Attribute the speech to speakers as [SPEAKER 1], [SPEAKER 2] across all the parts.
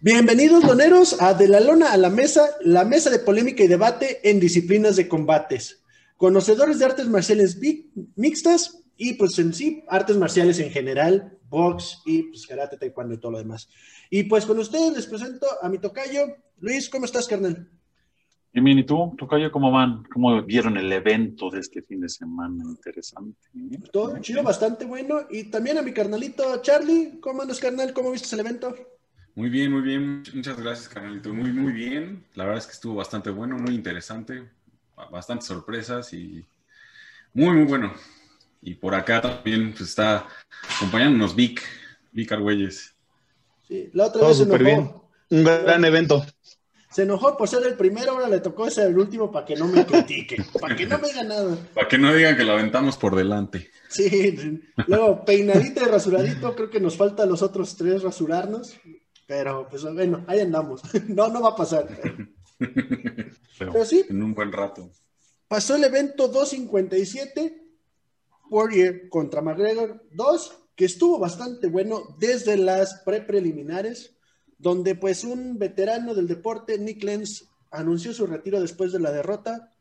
[SPEAKER 1] Bienvenidos, doneros, a De la Lona a la Mesa, la mesa de polémica y debate en disciplinas de combates. Conocedores de artes marciales mixtas y, pues, en sí, artes marciales en general, box y, pues, karate, taekwondo y todo lo demás. Y, pues, con ustedes les presento a mi tocayo. Luis, ¿cómo estás, carnal?
[SPEAKER 2] Y bien, ¿y tú, Tocayo, cómo van? ¿Cómo vieron el evento de este fin de semana? Interesante.
[SPEAKER 1] ¿eh? Todo chido, bastante bueno. Y también a mi carnalito Charlie, ¿cómo andas, carnal? ¿Cómo viste el evento?
[SPEAKER 3] Muy bien, muy bien. Muchas gracias, carnalito. Muy, muy bien. La verdad es que estuvo bastante bueno, muy interesante. Bastantes sorpresas y muy, muy bueno. Y por acá también pues, está acompañándonos Vic, Vic Argüelles.
[SPEAKER 1] Sí, la otra vez
[SPEAKER 4] súper bien. Un gran evento.
[SPEAKER 1] Se enojó por ser el primero, ahora le tocó ser el último para que no me critique, para que no me diga nada.
[SPEAKER 3] Para que no digan que lo aventamos por delante.
[SPEAKER 1] Sí, luego peinadito y rasuradito, creo que nos falta los otros tres rasurarnos. Pero, pues bueno, ahí andamos. No, no va a pasar.
[SPEAKER 3] Pero, sí. En un buen rato.
[SPEAKER 1] Pasó el evento 257, Warrior contra McGregor 2, que estuvo bastante bueno desde las pre-preliminares, donde pues un veterano del deporte, Nick Lenz, anunció su retiro después de la derrota,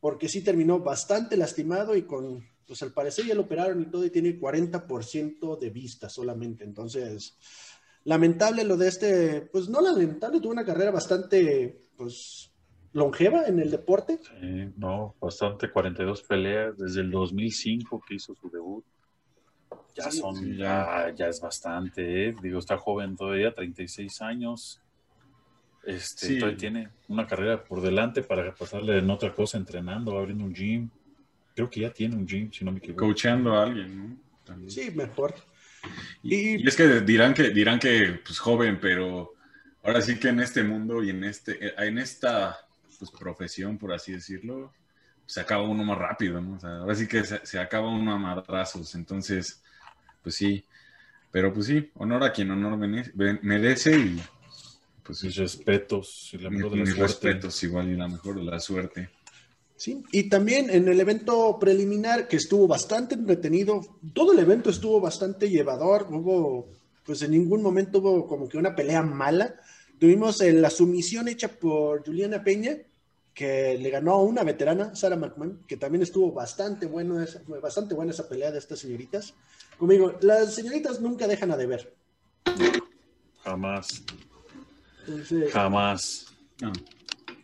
[SPEAKER 1] porque sí terminó bastante lastimado y con, pues al parecer ya lo operaron y todo y tiene 40% de vista solamente. Entonces, lamentable lo de este, pues no lamentable, tuvo una carrera bastante, pues, longeva en el deporte.
[SPEAKER 2] Sí, no, bastante, 42 peleas desde el 2005 que hizo su debut. Ya son, ya, ya es bastante, ¿eh? digo, está joven todavía, 36 años. Este, todavía tiene una carrera por delante para pasarle en otra cosa, entrenando, abriendo un gym. Creo que ya tiene un gym, si no me equivoco.
[SPEAKER 3] Coachando a alguien,
[SPEAKER 1] ¿no? Sí, mejor.
[SPEAKER 3] Y, es que dirán que, dirán que, pues joven, pero ahora sí que en este mundo y en, este, eh, en esta pues, profesión, por así decirlo, se acaba uno más rápido, ¿no? O sea, ahora sí que se, acaba uno a madrazos, entonces, pues sí, pero pues sí, honor a quien honor merece y
[SPEAKER 2] pues mis respetos y
[SPEAKER 3] la mejor de la mis respetos igual y la mejor de la suerte.
[SPEAKER 1] Sí, y también en el evento preliminar, que estuvo bastante entretenido, todo el evento estuvo bastante llevador, hubo, pues en ningún momento hubo como que una pelea mala. Tuvimos eh, la sumisión hecha por Juliana Peña, que le ganó a una veterana, Sarah McMahon, que también estuvo bastante, bueno, bastante buena esa pelea de estas señoritas. Conmigo, las señoritas nunca dejan a deber.
[SPEAKER 2] Jamás. Jamás.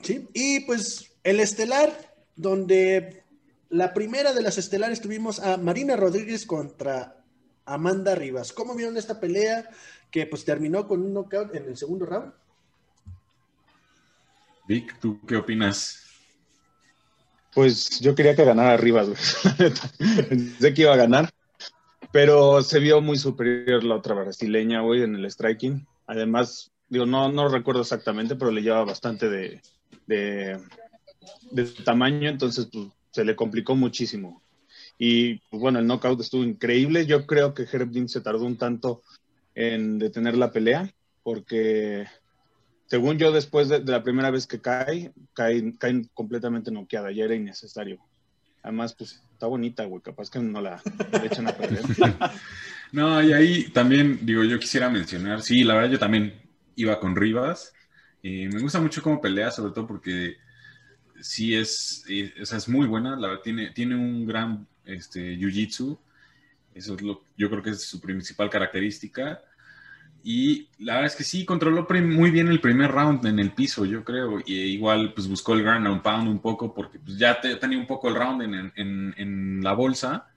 [SPEAKER 1] Sí, y pues el estelar donde la primera de las estelares tuvimos a Marina Rodríguez contra Amanda Rivas. ¿Cómo vieron esta pelea que pues terminó con un knockout en el segundo round?
[SPEAKER 3] Vic, ¿tú qué opinas?
[SPEAKER 4] Pues yo quería que ganara Rivas, Pensé que iba a ganar, pero se vio muy superior la otra brasileña, güey, en el striking. Además, digo, no, no recuerdo exactamente, pero le lleva bastante de, de tamaño, entonces pues, se le complicó muchísimo. Y pues, bueno, el knockout estuvo increíble. Yo creo que Herb Dean se tardó un tanto en detener la pelea, porque según yo, después de, la primera vez que cae, cae, cae completamente noqueada, ya era innecesario. Además, pues está bonita, güey, capaz que no la, echan a perder.
[SPEAKER 3] no, y ahí también, digo, yo quisiera mencionar, sí, la verdad yo también iba con Rivas. Y me gusta mucho cómo pelea, sobre todo porque sí es, es muy buena, la, tiene, tiene un gran este, jiu-jitsu, eso es lo, yo creo que es su principal característica. Y la verdad es que sí, controló muy bien el primer round en el piso, yo creo. Y igual, pues buscó el ground and pound un poco, porque pues, ya tenía un poco el round en, en, la bolsa.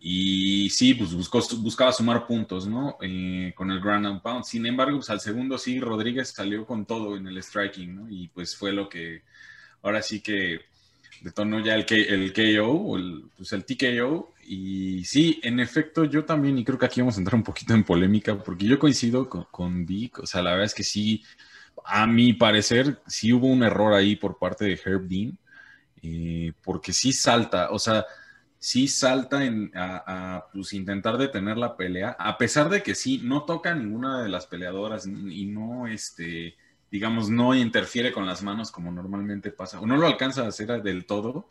[SPEAKER 3] Y sí, pues buscó, buscaba sumar puntos, ¿no? Eh, con el ground and pound. Sin embargo, pues al segundo sí, Rodríguez salió con todo en el striking. Y pues fue lo que ahora sí que detonó ya el, KO, el, pues el TKO. Y sí, en efecto, yo también, y creo que aquí vamos a entrar un poquito en polémica, porque yo coincido con, Vic, o sea, la verdad es que sí, a mi parecer, sí hubo un error ahí por parte de Herb Dean, eh, porque sí salta, o sea, sí salta en, a, a pues, intentar detener la pelea, a pesar de que sí, no toca ninguna de las peleadoras y no, este, digamos, no interfiere con las manos como normalmente pasa, o no lo alcanza a hacer del todo,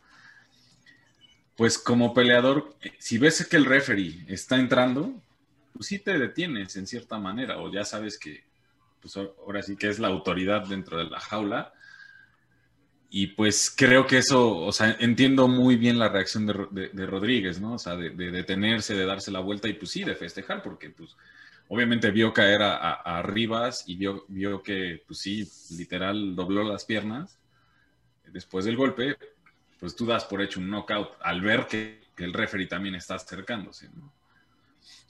[SPEAKER 3] pues como peleador, si ves que el referee está entrando, pues sí te detienes en cierta manera, o ya sabes que pues ahora sí que es la autoridad dentro de la jaula. Y pues creo que eso, o sea, entiendo muy bien la reacción de, Rodríguez, ¿no? O sea, de, detenerse, de darse la vuelta y pues sí, de festejar, porque pues obviamente vio caer a, Rivas y vio, vio que pues sí, literal dobló las piernas después del golpe, pues tú das por hecho un knockout al ver que, el referee también está acercándose, ¿no?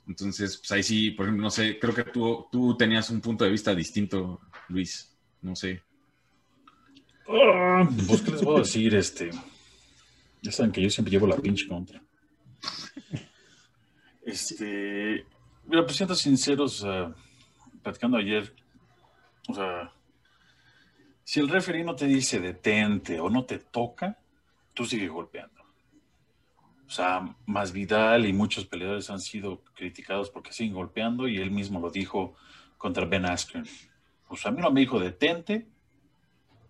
[SPEAKER 3] Entonces, pues ahí sí, por ejemplo, no sé, creo que tú, tú tenías un punto de vista distinto, Luis, no sé.
[SPEAKER 2] Ah, pues, ¿qué les voy a decir? Este, ya saben que yo siempre llevo la pinche contra. Este, mira, pues siendo sinceros, platicando ayer, o sea, si el referee no te dice detente o no te toca, tú sigues golpeando. O sea, más Vidal y muchos peleadores han sido criticados porque siguen golpeando y él mismo lo dijo contra Ben Askren. Pues a mí no me dijo detente,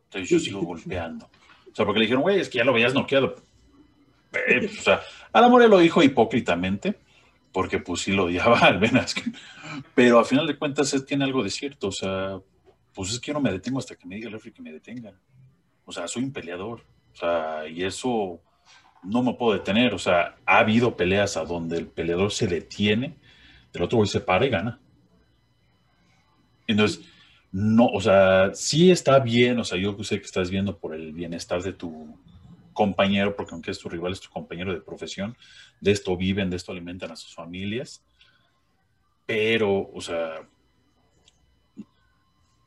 [SPEAKER 2] entonces yo sigo golpeando. O sea, porque le dijeron, güey, es que ya lo veías noqueado. Eh, pues, o sea, a la lo dijo hipócritamente, porque pues sí lo odiaba al Ben Askren. Pero a final de cuentas tiene algo de cierto. O sea, pues es que yo no me detengo hasta que me diga el refri que me detengan. O sea, soy un peleador. O sea, y eso no me puedo detener. O sea, ha habido peleas a donde el peleador se detiene, el otro güey se para y gana. Entonces, no, o sea, sí está bien, o sea, yo sé que estás viendo por el bienestar de tu compañero, porque aunque es tu rival, es tu compañero de profesión, de esto viven, de esto alimentan a sus familias, pero, o sea,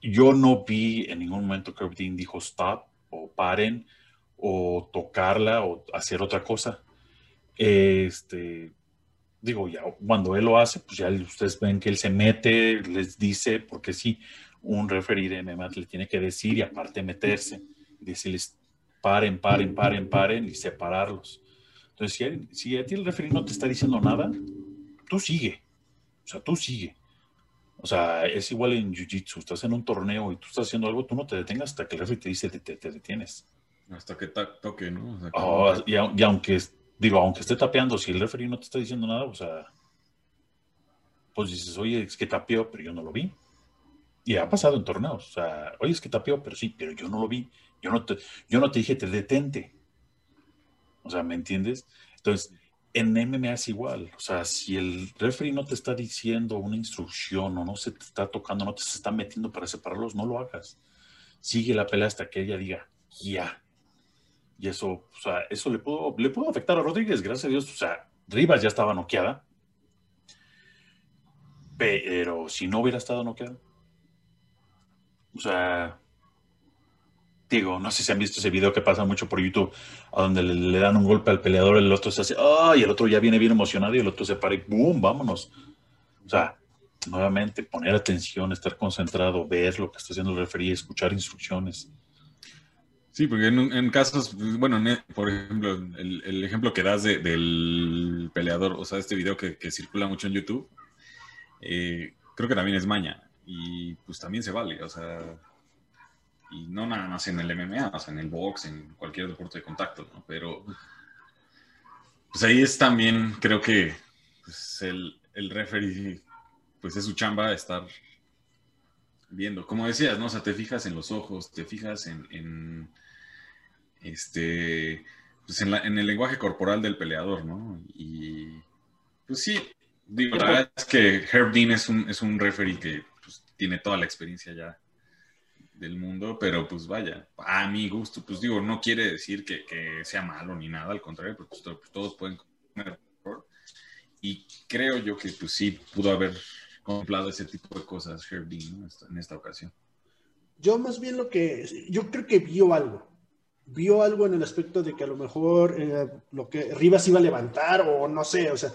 [SPEAKER 2] yo no vi en ningún momento que Dean dijo stop o paren o tocarla o hacer otra cosa. Este, digo, ya cuando él lo hace, pues ya ustedes ven que él se mete, les dice, porque sí, un referee de MMA le tiene que decir y aparte meterse, decirles paren, paren, paren, paren y separarlos. Entonces, si, si a ti el referee no te está diciendo nada, tú sigue. O sea, tú sigue. O sea, es igual en Jiu-Jitsu. Estás en un torneo y tú estás haciendo algo, tú no te detengas hasta que el referee te dice te, te, detienes.
[SPEAKER 3] Hasta que toque, ¿no?
[SPEAKER 2] Oh, y, aunque, digo, aunque esté tapeando, si el referee no te está diciendo nada, o sea, pues dices, oye, es que tapeó, pero yo no lo vi. Y ha pasado en torneos. O sea, oye, es que tapeó, pero sí, pero yo no lo vi. Yo no te, yo no te dije, te detente. O sea, ¿me entiendes? Entonces, en MMA es igual. O sea, si el referee no te está diciendo una instrucción o no se te está tocando, no te se está metiendo para separarlos, no lo hagas. Sigue la pelea hasta que ella diga, ya. Y eso, o sea, eso le pudo, le pudo afectar a Rodríguez, gracias a Dios. O sea, Rivas ya estaba noqueada. Pero si no hubiera estado noqueada, o sea, digo, no sé si han visto ese video que pasa mucho por YouTube, a donde le, dan un golpe al peleador, el otro se hace, ¡ay! y el otro ya viene bien emocionado y el otro se para y ¡boom! Vámonos. O sea, nuevamente, poner atención, estar concentrado, ver lo que está haciendo el referee, escuchar instrucciones.
[SPEAKER 3] Sí, porque en, casos, bueno, por ejemplo, el, ejemplo que das del peleador, o sea, este video que, circula mucho en YouTube, eh, creo que también es maña y pues también se vale, o sea, y no nada más en el MMA, o sea, en el box, en cualquier deporte de contacto, ¿no? Pero pues ahí es también, creo que pues, el, el referee, pues es su chamba estar viendo, como decías, ¿no? O sea, te fijas en los ojos, te fijas en, en este, pues en, la, en el lenguaje corporal del peleador, ¿no? Y pues sí, digo, la verdad es que Herb Dean es un, es un referee que tiene toda la experiencia ya del mundo, pero pues vaya, a mi gusto, pues digo, no quiere decir que, sea malo ni nada, al contrario, pues, pues, todos pueden comer Y creo yo que pues sí pudo haber contemplado ese tipo de cosas Dean en esta ocasión.
[SPEAKER 1] Yo más bien lo que, yo creo que vio algo, vio algo en el aspecto de que a lo mejor eh, lo que Rivas iba a levantar o no sé, o sea,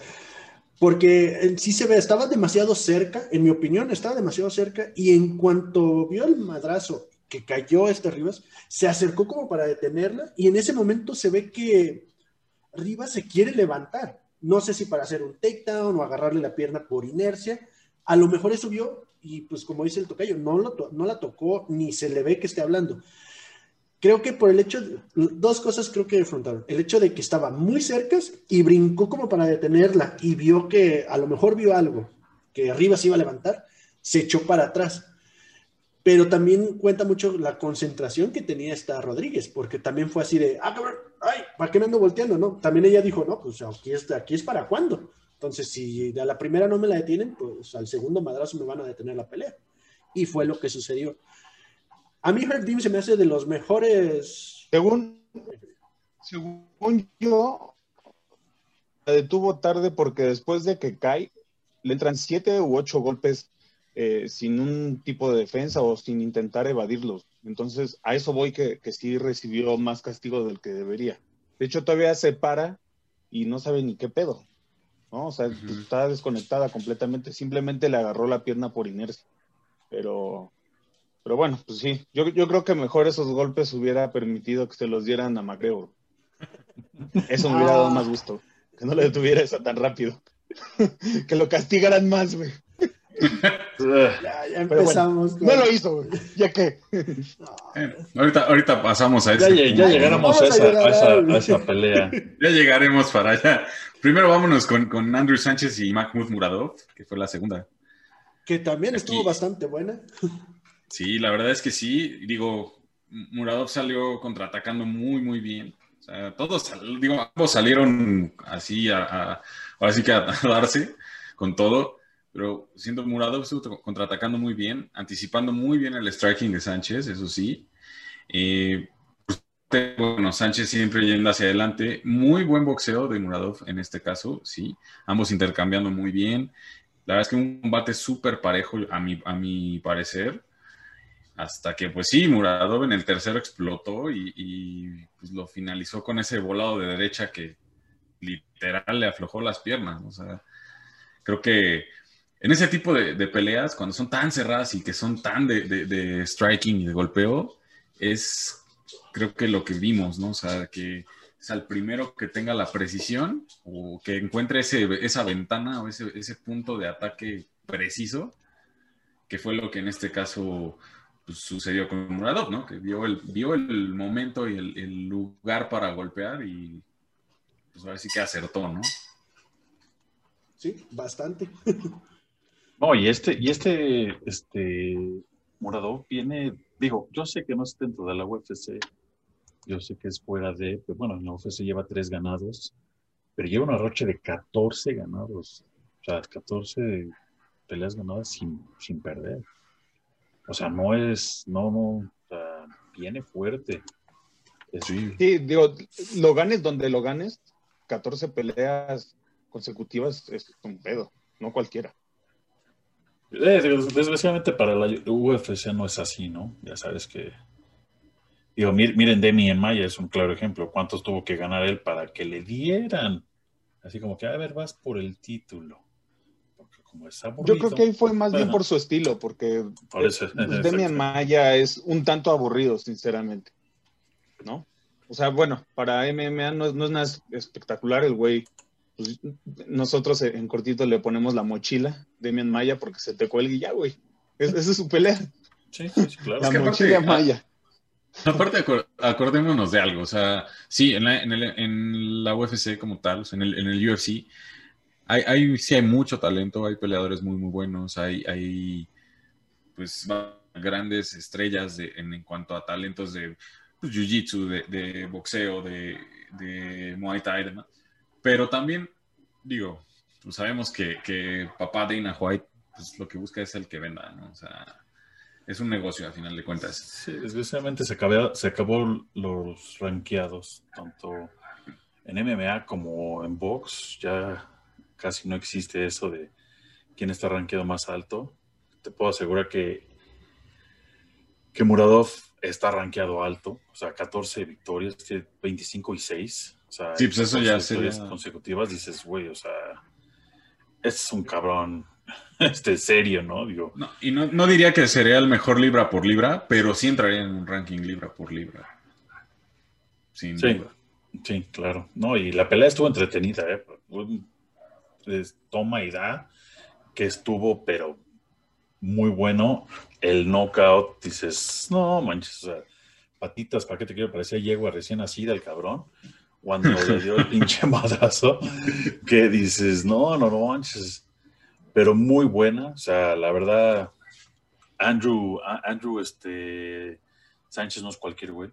[SPEAKER 1] porque sí se ve, estaba demasiado cerca, en mi opinión, estaba demasiado cerca, y en cuanto vio el madrazo que cayó este Rivas, se acercó como para detenerla, y en ese momento se ve que Rivas se quiere levantar. No sé si para hacer un takedown o agarrarle la pierna por inercia. A lo mejor eso vio, y pues como dice el tocayo, no, lo, no la tocó ni se le ve que esté hablando creo que por el hecho, dos cosas creo que afrontaron. El hecho de que estaba muy cerca y brincó como para detenerla y vio que a lo mejor vio algo, que arriba se iba a levantar, se echó para atrás. pero también cuenta mucho la concentración que tenía esta Rodríguez, porque también fue así de, ah, cabrón, ay, ¿para qué me ando volteando? No, también ella dijo, no, pues aquí es, aquí es para cuándo. Entonces, si a la primera no me la detienen, pues al segundo madrazo me van a detener la pelea. Y fue lo que sucedió. A mí Herb se me hace de los mejores.
[SPEAKER 4] Según, según yo, la detuvo tarde porque después de que cae, le entran siete u ocho golpes eh, sin un tipo de defensa o sin intentar evadirlos. Entonces, a eso voy que, que, sí recibió más castigo del que debería. De hecho, todavía se para y no sabe ni qué pedo. ¿no? O sea, está desconectada completamente. Simplemente le agarró la pierna por inercia. Pero, pero bueno, pues sí. Yo, yo creo que mejor esos golpes hubiera permitido que se los dieran a Macreo. Eso me hubiera dado más gusto. Que no le detuviera eso tan rápido. que lo castigaran más, güey.
[SPEAKER 1] ya, ya empezamos.
[SPEAKER 4] no lo hizo, ya que.
[SPEAKER 3] ahorita, ahorita pasamos a
[SPEAKER 2] eso. Ya, ya llegáramos a esa, esa, pelea.
[SPEAKER 3] Ya llegaremos para allá. Primero vámonos con, con Andrew Sánchez y Mahmoud Muradov, que fue la segunda.
[SPEAKER 1] Que también estuvo bastante buena.
[SPEAKER 3] Sí, la verdad es que sí. Digo, Muradov salió contraatacando muy, muy bien. O sea, todos, digo, ambos salieron así a, que a darse con todo pero siendo Muradov estuvo contraatacando muy bien, anticipando muy bien el striking de Sánchez, eso sí. Eh, pues, bueno, Sánchez siempre yendo hacia adelante. Muy buen boxeo de Muradov en este caso, sí. Ambos intercambiando muy bien. La verdad es que un combate súper parejo a a mi parecer. Hasta que, pues sí, Muradov en el tercero explotó y, y pues, lo finalizó con ese volado de derecha que literal le aflojó las piernas. O sea, creo que en ese tipo de, peleas, cuando son tan cerradas y que son tan de, striking y de golpeo, es creo que lo que vimos, ¿no? O sea, que es al primero que tenga la precisión o que encuentre ese, esa ventana o ese, ese punto de ataque preciso, que fue lo que en este caso pues, sucedió con Muradov, ¿no? Que vio el, vio el momento y el, el lugar para golpear y pues ahora sí que acertó, ¿no?
[SPEAKER 1] Sí, bastante.
[SPEAKER 2] No, y este, y este, este Muradov viene, digo, yo sé que no es dentro de la UFC, yo sé que es fuera de, pero bueno, en la UFC lleva tres ganados, pero lleva una rocha de 14 ganados, o sea, 14 peleas ganadas sin, sin perder. O sea, no es, no, no, o sea, viene fuerte.
[SPEAKER 4] sí. sí, digo, lo ganes donde lo ganes, 14 peleas consecutivas es un pedo, no cualquiera.
[SPEAKER 2] Eh, desgraciadamente para la UFC no es así, ¿no? Ya sabes que. Digo, miren, Demi en Maya es un claro ejemplo. ¿Cuántos tuvo que ganar él para que le dieran? Así como que, a ver, vas por el título.
[SPEAKER 4] Porque como es aburrido, Yo creo que ahí fue más bien por su estilo, porque Demi en Maya es un tanto aburrido, sinceramente. ¿No? O sea, bueno, para MMA no, no es nada espectacular el güey pues, nosotros en cortito le ponemos la mochila Demian Maya porque se te cuelga y ya, güey. esa es su pelea.
[SPEAKER 2] Sí, sí, claro.
[SPEAKER 4] La mochila Maya.
[SPEAKER 3] Aparte, acordémonos de algo. O sea, sí, en la, en, la UFC como tal, en, el, en el UFC, hay, hay, sí hay mucho talento, hay peleadores muy, muy buenos, hay, hay pues grandes estrellas de, en, cuanto a talentos de pues, jiu-jitsu, de, boxeo, de, de Muay Thai. Pero también, digo, pues sabemos que, que papá Dana White, pues lo que busca es el que venda, ¿no? O sea, es un negocio a final de cuentas.
[SPEAKER 2] Sí, desgraciadamente se acabó, se acabó los ranqueados, tanto en MMA como en box, ya casi no existe eso de quién está rankeado más alto. Te puedo asegurar que, que Muradov está rankeado alto, o sea, 14 victorias, 25 y 6. O sea,
[SPEAKER 3] sí, pues eso ya
[SPEAKER 2] sería... consecutivas dices, güey, o sea, es un cabrón este serio, ¿no? Digo.
[SPEAKER 3] No, y no, no, diría que sería el mejor libra por libra, pero sí entraría en un ranking libra por libra.
[SPEAKER 2] Sin sí, sí, claro. No, y la pelea estuvo entretenida, ¿eh? Toma y da, que estuvo, pero muy bueno. El knockout, dices, no manches, o sea, patitas, ¿para qué te quiero? Parecía yegua recién nacida el cabrón cuando le dio el pinche madrazo, que dices, no, no, no manches, pero muy buena, o sea, la verdad, Andrew, Andrew, este, Sánchez no es cualquier güey.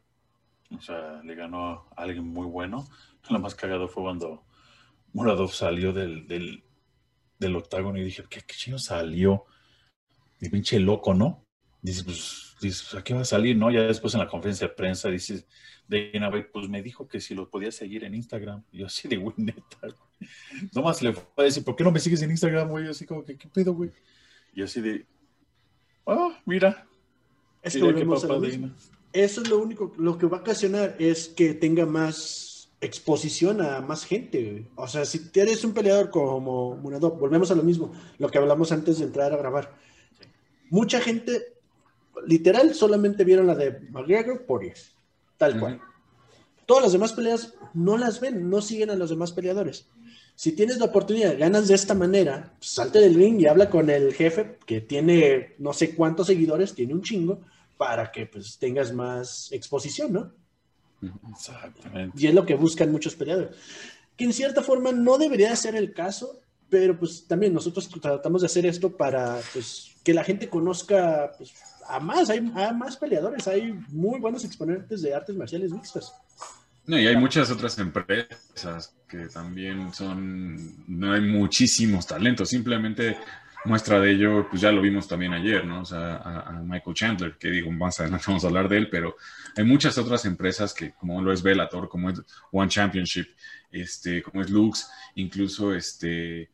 [SPEAKER 2] O sea, le ganó a alguien muy bueno. Lo más cagado fue cuando Muradov salió del, del, octágono y dije, ¿qué, qué chino salió? Y pinche loco, ¿no? Dice, pues, dice, ¿a qué va a salir? No, ya después en la conferencia de prensa dice, Dana pues me dijo que si lo podía seguir en Instagram. Y yo así de, güey, neta, güey. Nomás le fue a decir, ¿por qué no me sigues en Instagram, güey? Así como que, ¿qué pedo, güey? Y así de, ah, mira.
[SPEAKER 1] Es que Eso es lo único, lo que va a ocasionar es que tenga más exposición a más gente. O sea, si eres un peleador como Muradov, volvemos a lo mismo, lo que hablamos antes de entrar a grabar. Mucha gente, literal, solamente vieron la de McGregor por tal cual. Todas las demás peleas no las ven, no siguen a los demás peleadores. Si tienes la oportunidad, ganas de esta manera, pues, salte del ring y habla con el jefe que tiene no sé cuántos seguidores, tiene un chingo, para que pues tengas más exposición, ¿no? Exactamente. Y es lo que buscan muchos peleadores. Que en cierta forma no debería ser el caso, pero pues también nosotros tratamos de hacer esto para pues que la gente conozca pues, a más, hay a más peleadores, hay muy buenos exponentes de artes marciales mixtas.
[SPEAKER 3] No, y hay muchas otras empresas que también son, no hay muchísimos talentos, simplemente muestra de ello, pues ya lo vimos también ayer, ¿no? O sea, a, Michael Chandler, que digo, más adelante vamos a hablar de él, pero hay muchas otras empresas que, como lo es Bellator, como es One Championship, este, como es Lux, incluso este,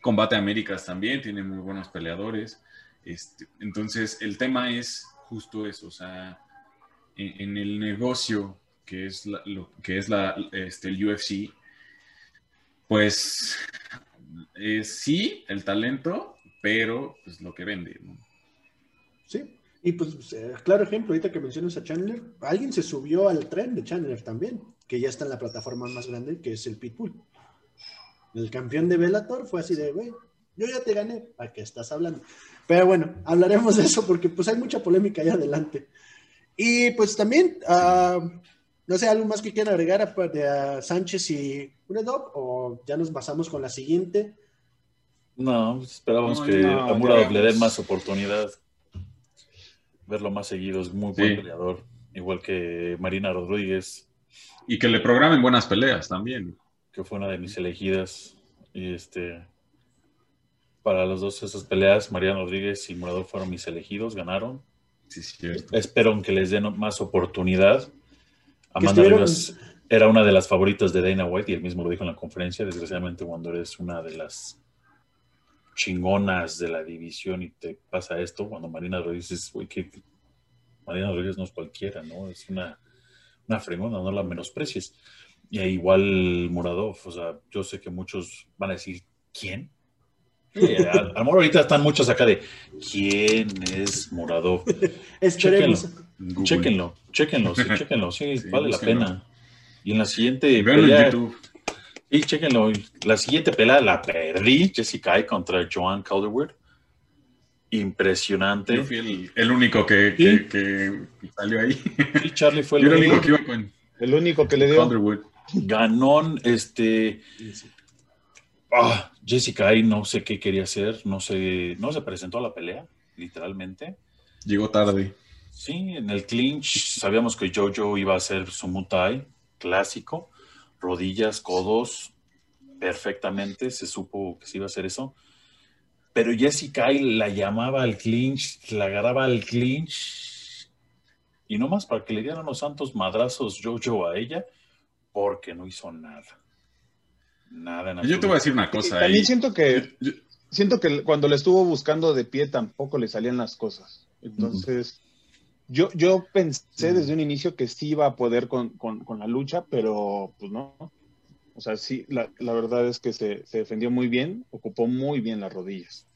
[SPEAKER 3] Combate Américas también, tiene muy buenos peleadores. Este, entonces, el tema es justo eso, o sea, en el negocio que es, lo, que es la, este, el UFC, pues eh, sí, el talento, pero pues lo que vende.
[SPEAKER 1] Sí, y pues eh, claro ejemplo, ahorita que mencionas a Chandler, alguien se subió al tren de Chandler también, que ya está en la plataforma más grande, que es el Pitbull. El campeón de Bellator fue así de, güey, yo ya te gané, ¿para qué estás hablando? Pero bueno, hablaremos de eso porque pues hay mucha polémica ahí adelante. Y pues también, uh, no sé, ¿algo más que quieran agregar a, Sánchez y Unedop? ¿O ya nos pasamos con la siguiente?
[SPEAKER 2] No, pues esperamos que a Muradov le den más oportunidad. Verlo más seguido, es muy buen peleador. Igual que Marina Rodríguez.
[SPEAKER 3] Y que le programen buenas peleas también.
[SPEAKER 2] Que fue una de mis elegidas. Y este. Para las dos esas peleas, Mariana Rodríguez y Muradov fueron mis elegidos, ganaron. Sí, cierto. Espero que les den más oportunidad Amanda Rivas era una de las favoritas de Dana White y él mismo lo dijo en la conferencia. Desgraciadamente, cuando eres una de las chingonas de la división y te pasa esto, cuando Marina Rodríguez es, que Marina Rodríguez no es cualquiera, ¿no? Es una, una fregona, no la menosprecies. Y igual Muradov, o sea, yo sé que muchos van a decir, ¿quién? a, lo mejor ahorita están muchos acá de ¿quién es Muradov? Esperemos. Chéquenlo, chéquenlo, sí, chéquenlo, sí, vale la pena. Y en la siguiente pelea, Sí, chéquenlo. La siguiente pelea la perdí, Jessica contra Joan Calderwood. Impresionante.
[SPEAKER 3] Yo fui el, único que, que, salió ahí.
[SPEAKER 2] Y Charlie fue el,
[SPEAKER 4] único que iba con. El único que le dio.
[SPEAKER 2] Calderwood. Ganón, este. Ah, Jessica no sé qué quería hacer, no sé, no se presentó a la pelea, literalmente.
[SPEAKER 3] Llegó tarde.
[SPEAKER 2] Sí, en el clinch sabíamos que Jojo iba a hacer su mutai clásico, rodillas, codos, perfectamente, se supo que se iba a hacer eso. Pero Jessica la llamaba al clinch, la agarraba al clinch, y no más para que le dieran los santos madrazos Jojo a ella, porque no hizo nada. Nada.
[SPEAKER 3] En Yo te voy a decir una cosa.
[SPEAKER 4] También siento que siento que cuando le estuvo buscando de pie tampoco le salían las cosas. Entonces, yo, yo pensé desde un inicio que sí iba a poder con, la lucha, pero pues no. O sea, sí, la, verdad es que se, defendió muy bien, ocupó muy bien las rodillas.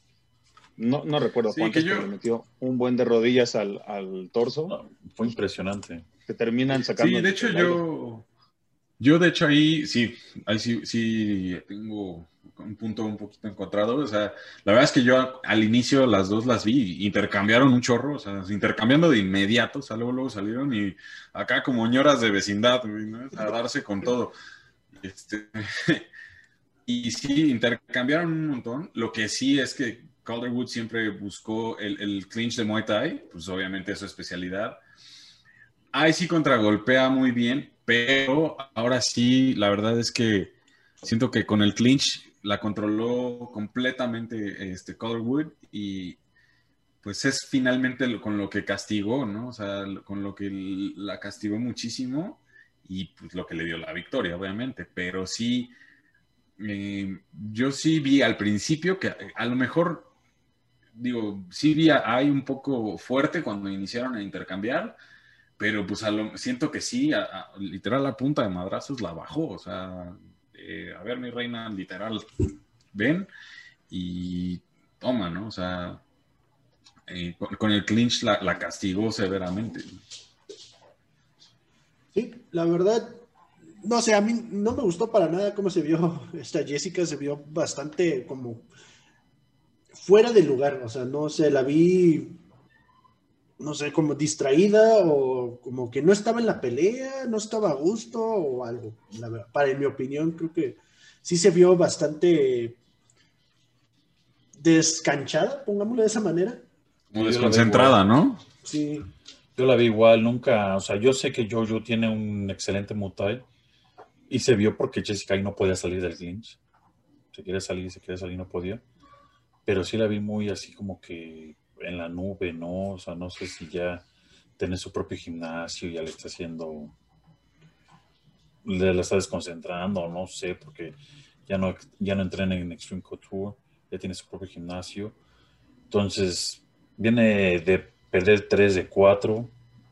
[SPEAKER 4] No, no recuerdo cuánto le metió un buen de rodillas al, torso.
[SPEAKER 2] fue impresionante.
[SPEAKER 4] Que terminan sacando.
[SPEAKER 3] Sí, de hecho yo, yo de hecho ahí sí, ahí sí, sí tengo un punto un poquito encontrado. O sea, la verdad es que yo al inicio las dos las vi, intercambiaron un chorro, o sea, intercambiando de inmediato, o sea, luego, luego salieron y acá como ñoras de vecindad, a darse con todo. Este, y sí, intercambiaron un montón. Lo que sí es que Calderwood siempre buscó el, el, clinch de Muay Thai, pues obviamente es su especialidad. Ahí sí contragolpea muy bien, pero ahora sí, la verdad es que siento que con el clinch la controló completamente este Calderwood y pues es finalmente con lo que castigó, ¿no? O sea, con lo que la castigó muchísimo y pues lo que le dio la victoria, obviamente, pero sí, eh, yo sí vi al principio que a lo mejor, digo, sí vi ahí un poco fuerte cuando iniciaron a intercambiar, pero pues siento que sí, literal la punta de madrazos la bajó, o sea, eh, a ver mi reina, literal, ven y toma, ¿no? O sea, eh, con, el clinch la castigó severamente.
[SPEAKER 1] Sí, la verdad, no sé, a mí no me gustó para nada cómo se vio esta Jessica, se vio bastante como fuera de lugar, o sea, no sé, la vi, no sé, como distraída o como que no estaba en la pelea, no estaba a gusto o algo, la verdad, para en mi opinión creo que sí se vio bastante descanchada, pongámoslo de esa manera.
[SPEAKER 3] Muy desconcentrada, ¿no?
[SPEAKER 1] Sí.
[SPEAKER 2] Yo la vi igual, nunca, o sea, yo sé que Jojo tiene un excelente mutai y se vio porque Jessica ahí no podía salir del clinch. Se quiere salir, se quiere salir, no podía. Pero sí la vi muy así como que en la nube, ¿no? O sea, no sé si ya tiene su propio gimnasio, ya le está haciendo, le la está desconcentrando, no sé, porque ya no, ya no entrena en Extreme Couture, ya tiene su propio gimnasio. Entonces, viene de perder 3 de 4. O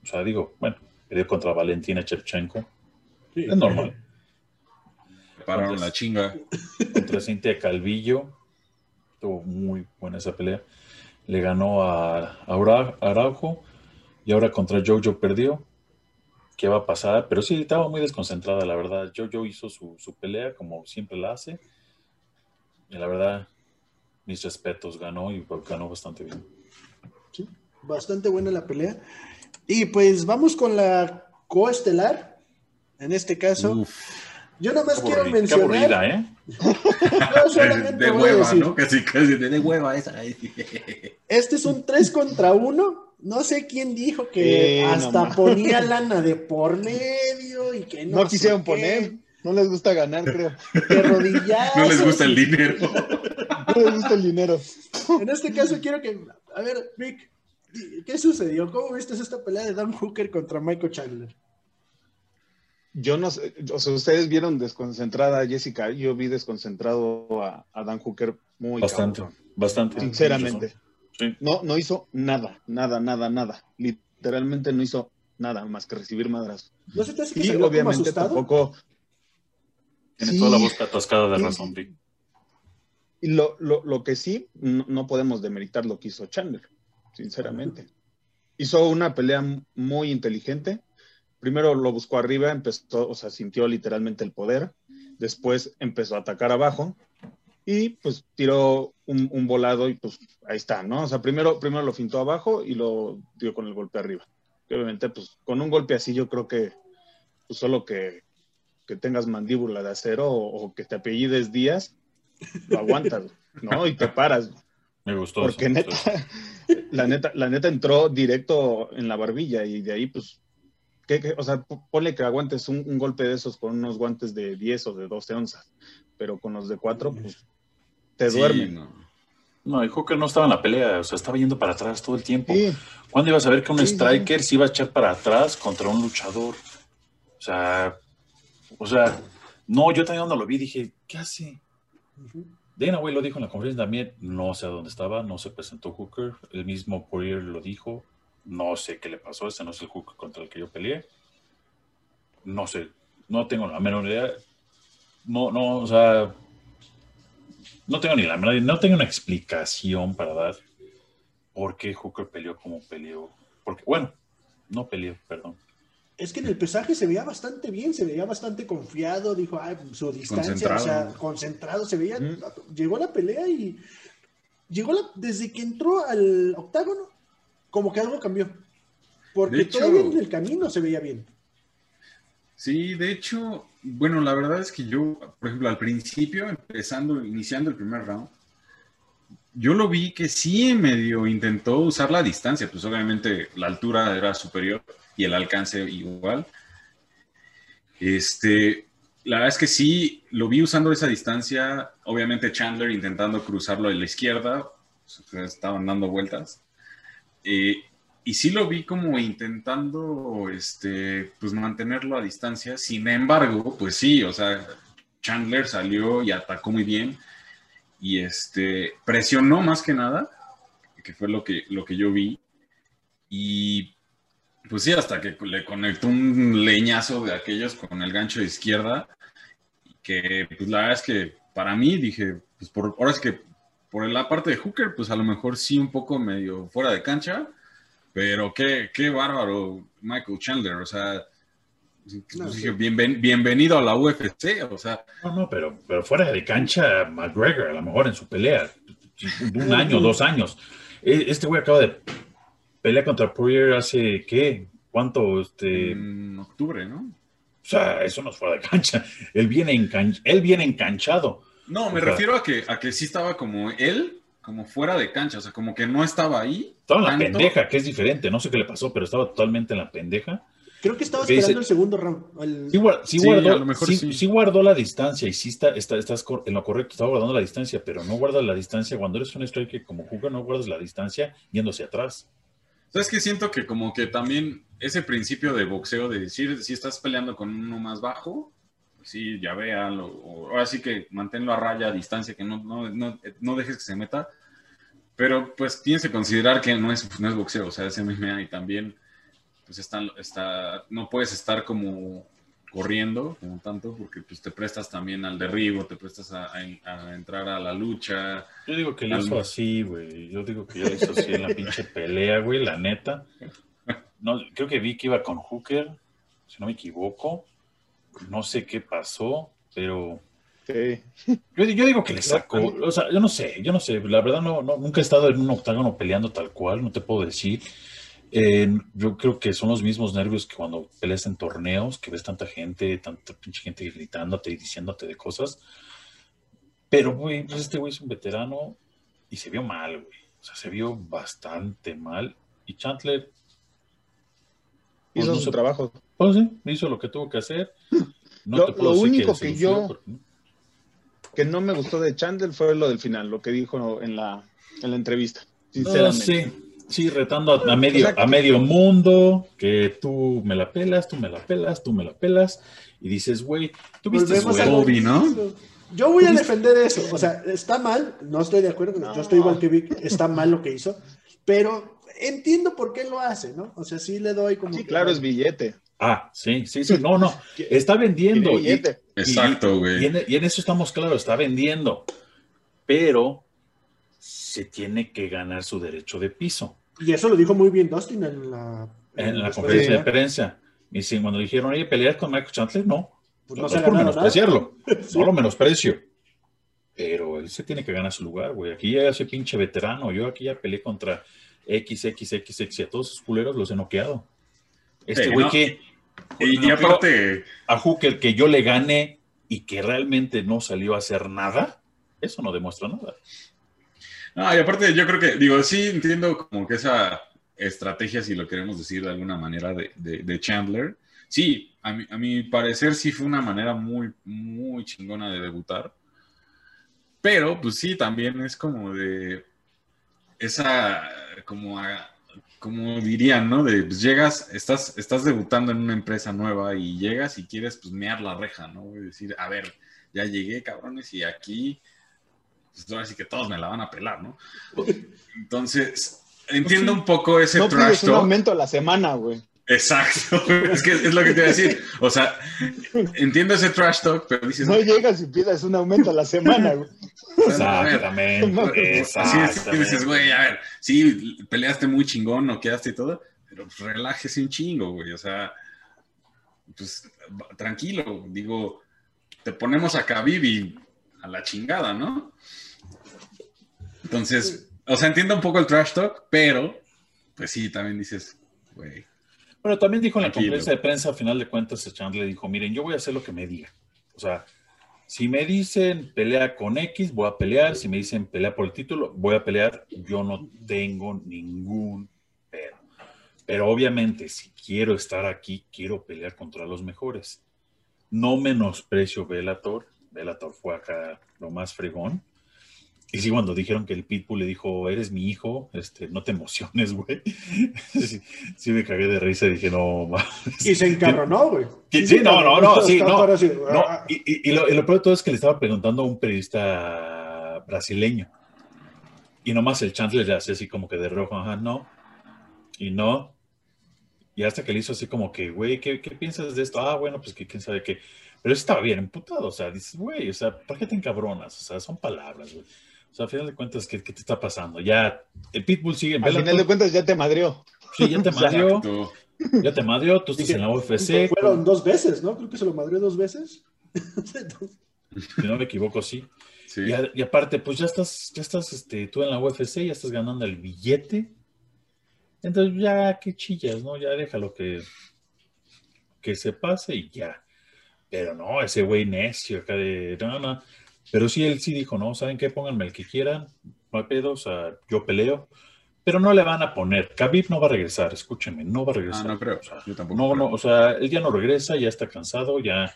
[SPEAKER 2] sea, digo, bueno, perdió contra Valentina Chevchenko. es normal.
[SPEAKER 3] Pararon la chinga.
[SPEAKER 2] Contra Cintia Calvillo. Estuvo muy buena esa pelea. Le ganó a, Araujo. Y ahora contra Jojo perdió. ¿Qué va a pasar? Pero sí, estaba muy desconcentrada, la verdad. Jojo hizo su, su pelea como siempre la hace. Y la verdad, mis respetos, ganó y ganó bastante bien.
[SPEAKER 1] Sí bastante buena la pelea. Y pues vamos con la coestelar, en este caso. Yo nada más quiero mencionar.
[SPEAKER 2] ¿eh?
[SPEAKER 3] de hueva, ¿no? Casi, casi de hueva esa.
[SPEAKER 1] este es un 3 contra 1. No sé quién dijo que hasta ponía lana de por medio y que no.
[SPEAKER 4] No quisieron poner. No les gusta ganar, creo.
[SPEAKER 1] De rodillas.
[SPEAKER 3] No les gusta el dinero.
[SPEAKER 4] No les gusta el dinero.
[SPEAKER 1] En este caso quiero que. A ver, Vic, ¿Qué sucedió? ¿Cómo viste esta pelea de Dan Hooker contra Michael Chandler?
[SPEAKER 4] Yo no sé, o sea, ustedes vieron desconcentrada a Jessica, yo vi desconcentrado a, Dan Hooker muy
[SPEAKER 2] bastante, bastante.
[SPEAKER 4] Sinceramente. No, no hizo nada, nada, nada, nada. Literalmente no hizo nada más que recibir madras.
[SPEAKER 1] ¿No se te hace que y obviamente tampoco.
[SPEAKER 2] Tiene toda la boca atascada de razón,
[SPEAKER 4] Y lo, lo, lo que sí, no, no podemos demeritar lo que hizo Chandler sinceramente. Hizo una pelea muy inteligente. Primero lo buscó arriba, empezó, o sea, sintió literalmente el poder. Después empezó a atacar abajo y pues tiró un, volado y pues ahí está, ¿no? O sea, primero, primero lo fintó abajo y lo dio con el golpe arriba. obviamente, pues con un golpe así yo creo que pues, solo que, que tengas mandíbula de acero o, que te apellides Díaz, lo aguantas, ¿no? Y te paras.
[SPEAKER 2] Me gustó.
[SPEAKER 4] Porque neta, la neta, la neta entró directo en la barbilla y de ahí, pues, ¿qué, o sea, ponle que aguantes un, golpe de esos con unos guantes de 10 o de 12 onzas, pero con los de 4, pues, te duermen.
[SPEAKER 2] No. No, el Hooker no estaba en la pelea, o sea, estaba yendo para atrás todo el tiempo. ¿Cuándo ibas a ver que un striker se iba a echar para atrás contra un luchador? O sea, o sea, no, yo también cuando lo vi dije, ¿qué hace? Dana White lo dijo en la conferencia también, no sé a dónde estaba, no se presentó Hooker, el mismo Poirier lo dijo, no sé qué le pasó, ese no es el Hooker contra el que yo peleé, no sé, no tengo la menor idea, no, no, o sea, no tengo ni la menor idea, no tengo una explicación para dar por qué Hooker peleó como peleó, porque, bueno, no peleó, perdón,
[SPEAKER 1] es que en el pesaje se veía bastante bien, se veía bastante confiado, dijo, ay, su distancia, o sea, concentrado, se veía, llegó la pelea y llegó la, desde que entró al octágono, como que algo cambió, porque todavía en el camino se veía bien.
[SPEAKER 3] Sí, de hecho, bueno, la verdad es que yo, por ejemplo, al principio, empezando, iniciando el primer round, yo lo vi que sí medio intentó usar la distancia, pues obviamente la altura era superior y el alcance igual. Este, la verdad es que sí, lo vi usando esa distancia, obviamente Chandler intentando cruzarlo a la izquierda, estaban dando vueltas. Eh, y sí lo vi como intentando, este, pues mantenerlo a distancia. Sin embargo, pues sí, o sea, Chandler salió y atacó muy bien y este, presionó más que nada, que fue lo que, lo que yo vi. Y pues sí, hasta que le conectó un leñazo de aquellos con el gancho de izquierda, que pues la verdad es que para mí dije, pues por, ahora es que por la parte de Hooker, pues a lo mejor sí un poco medio fuera de cancha, pero qué, qué bárbaro Michael Chandler, o sea, pues bienvenido a la UFC, o sea.
[SPEAKER 2] No, no, pero, pero fuera de cancha, McGregor, a lo mejor en su pelea, un año, dos años. E, este güey acaba de pelear contra Poirier hace, ¿qué? ¿Cuánto? Este...
[SPEAKER 3] En octubre, ¿no?
[SPEAKER 2] O sea, eso no es fuera de cancha. Él viene, él viene enganchado.
[SPEAKER 3] No, me refiero a que, a que sí estaba como él, como fuera de cancha, o sea, como que no estaba ahí.
[SPEAKER 2] Estaba en la pendeja, que es diferente. No sé qué le pasó, pero estaba totalmente en la pendeja.
[SPEAKER 1] Creo que estaba esperando el segundo round.
[SPEAKER 2] Sí, guardó, sí, guardó, la distancia y sí está, estás en lo correcto, estaba guardando la distancia, pero no guardas la distancia. Cuando eres un striker como jugador, no guardas la distancia yéndose atrás.
[SPEAKER 3] ¿Sabes que Siento que como que también ese principio de boxeo de decir, si estás peleando con uno más bajo, pues sí, ya véalo, o ahora sí que manténlo a raya, a distancia, que no, no, no, dejes que se meta. Pero pues tienes que considerar que no es, no es boxeo, o sea, es MMA y también pues está, está, no puedes estar como corriendo como tanto porque pues te prestas también al derribo, te prestas a, entrar a la lucha.
[SPEAKER 2] Yo digo que lo hizo así, güey. Yo digo que lo hizo así en la pinche pelea, güey, la neta. No, creo que vi que iba con Hooker, si no me equivoco. No sé qué pasó, pero yo, digo que le sacó, o sea, yo no sé, yo no sé, la verdad no, no, nunca he estado en un octágono peleando tal cual, no te puedo decir, yo creo que son los mismos nervios que cuando peleas en torneos, que ves tanta gente, tanta pinche gente gritándote y diciéndote de cosas. Pero, güey, pues este güey es un veterano y se vio mal, güey. O sea, se vio bastante mal. Y Chandler.
[SPEAKER 4] Pues, hizo su trabajo.
[SPEAKER 2] Pues sí, hizo lo que tuvo que hacer.
[SPEAKER 4] No lo, único que, yo. Que no me gustó de Chandler fue lo del final, lo que dijo en la, en la entrevista. Sinceramente.
[SPEAKER 2] sí. Sí, retando a, medio, a medio mundo, que tú me la pelas, tú me la pelas, tú me la pelas, y dices, güey, tú viste
[SPEAKER 1] Bobby, ¿no? Yo voy a defender eso, o sea, está mal, no estoy de acuerdo, yo estoy igual que Vic, está mal lo que hizo, pero entiendo por qué lo hace, ¿no? O sea, sí le doy como...
[SPEAKER 4] Sí, claro, es billete.
[SPEAKER 2] Ah, sí, sí, sí, no, no, está vendiendo.
[SPEAKER 3] Exacto, güey.
[SPEAKER 2] y en eso estamos claros, está vendiendo, pero se tiene que ganar su derecho de piso.
[SPEAKER 1] Y eso lo dijo muy bien Dustin en la,
[SPEAKER 2] en la conferencia de prensa. Y si cuando dijeron, oye, pelear con Michael Chandler, no. Pues no, no por menospreciarlo, no lo menosprecio. Pero él se tiene que ganar su lugar, güey. Aquí ya ese pinche veterano. Yo aquí ya peleé contra XXXX y a todos esos culeros los he noqueado. Este güey que.
[SPEAKER 3] Y, aparte.
[SPEAKER 2] A Hooker que yo le gane y que realmente no salió a hacer nada, eso no demuestra nada.
[SPEAKER 3] No, y aparte yo creo que, digo, sí entiendo como que esa estrategia, si lo queremos decir de alguna manera, de, de, Chandler. Sí, a mi, a mi, parecer sí fue una manera muy, muy chingona de debutar. Pero, pues sí, también es como de esa, como, como dirían, ¿no? De, pues llegas, estás, estás debutando en una empresa nueva y llegas y quieres, pues, mear la reja, ¿no? Y decir, a ver, ya llegué, cabrones, y aquí pues ahora sí que todos me la van a pelar, ¿no? Entonces, entiendo un poco ese
[SPEAKER 4] no trash un aumento a la semana, güey.
[SPEAKER 3] Exacto, es que es lo que te iba a decir. O sea, entiendo ese trash talk, pero dices.
[SPEAKER 4] No llegas y pidas un aumento a la semana, güey.
[SPEAKER 2] Exactamente.
[SPEAKER 3] Así dices, güey, a ver, sí, peleaste muy chingón, no quedaste y todo, pero pues relájese un chingo, güey. O sea, pues tranquilo, digo, te ponemos acá, Vivi, a la chingada, ¿no? Entonces, o sea, entiendo un poco el trash talk, pero pues sí, también dices, güey.
[SPEAKER 2] Bueno, también dijo en la conferencia de prensa, al final de cuentas, Chandler dijo, miren, yo voy a hacer lo que me diga. O sea, Si me dicen pelea con X, voy a pelear. Si me dicen pelea por el título, voy a pelear. Yo no tengo ningún pero. Pero obviamente, si quiero estar aquí, quiero pelear contra los mejores. No menosprecio Velator. Velator fue acá lo más fregón. Y sí, cuando dijeron que el Pitbull le dijo, eres mi hijo, este, no te emociones, güey. Sí, sí me cagué de risa y dije, no, mames.
[SPEAKER 1] Y se encarronó, güey.
[SPEAKER 2] Sí, no, no, no, sí, no.
[SPEAKER 1] ah,
[SPEAKER 2] y, y- y lo, y lo peor de todo es que le estaba preguntando a un periodista brasileño. Y nomás el Chandler le hacía así como que de rojo, ajá, no. Y no. Y hasta que le hizo así como que, güey, ¿qué, qué piensas de esto? Ah, bueno, pues que quién sabe qué. Pero eso estaba bien emputado, o sea, dices, güey, o sea, ¿por qué te encabronas? O sea, son palabras, güey. O sea, al final de cuentas, ¿qué, qué te está pasando? Ya, el Pitbull sigue en
[SPEAKER 4] Al final de cuentas ya te madrió.
[SPEAKER 2] Sí, ya te madrió, ya te madrió, tú estás en la UFC,
[SPEAKER 1] Fueron dos veces, ¿no? Creo que se lo madrió dos veces.
[SPEAKER 2] Si no me equivoco, sí.
[SPEAKER 3] Sí.
[SPEAKER 2] Y, a- y aparte, pues ya estás, ya estás este, tú en la UFC, ya estás ganando el billete. Entonces ya que chillas, ¿no? Ya déjalo que, que se pase y ya. Pero no, ese güey necio acá de, no, no. Pero sí, él sí dijo, no, ¿saben qué? Pónganme el que quieran, no hay pedo, o sea, yo peleo. Pero no le van a poner, Khabib no va a regresar, escúchenme, no va a
[SPEAKER 3] Ah,
[SPEAKER 2] regresar.
[SPEAKER 3] no creo.
[SPEAKER 2] O sea,
[SPEAKER 3] Yo tampoco.
[SPEAKER 2] no,
[SPEAKER 3] creo.
[SPEAKER 2] no, o sea, él ya no regresa, ya está cansado, ya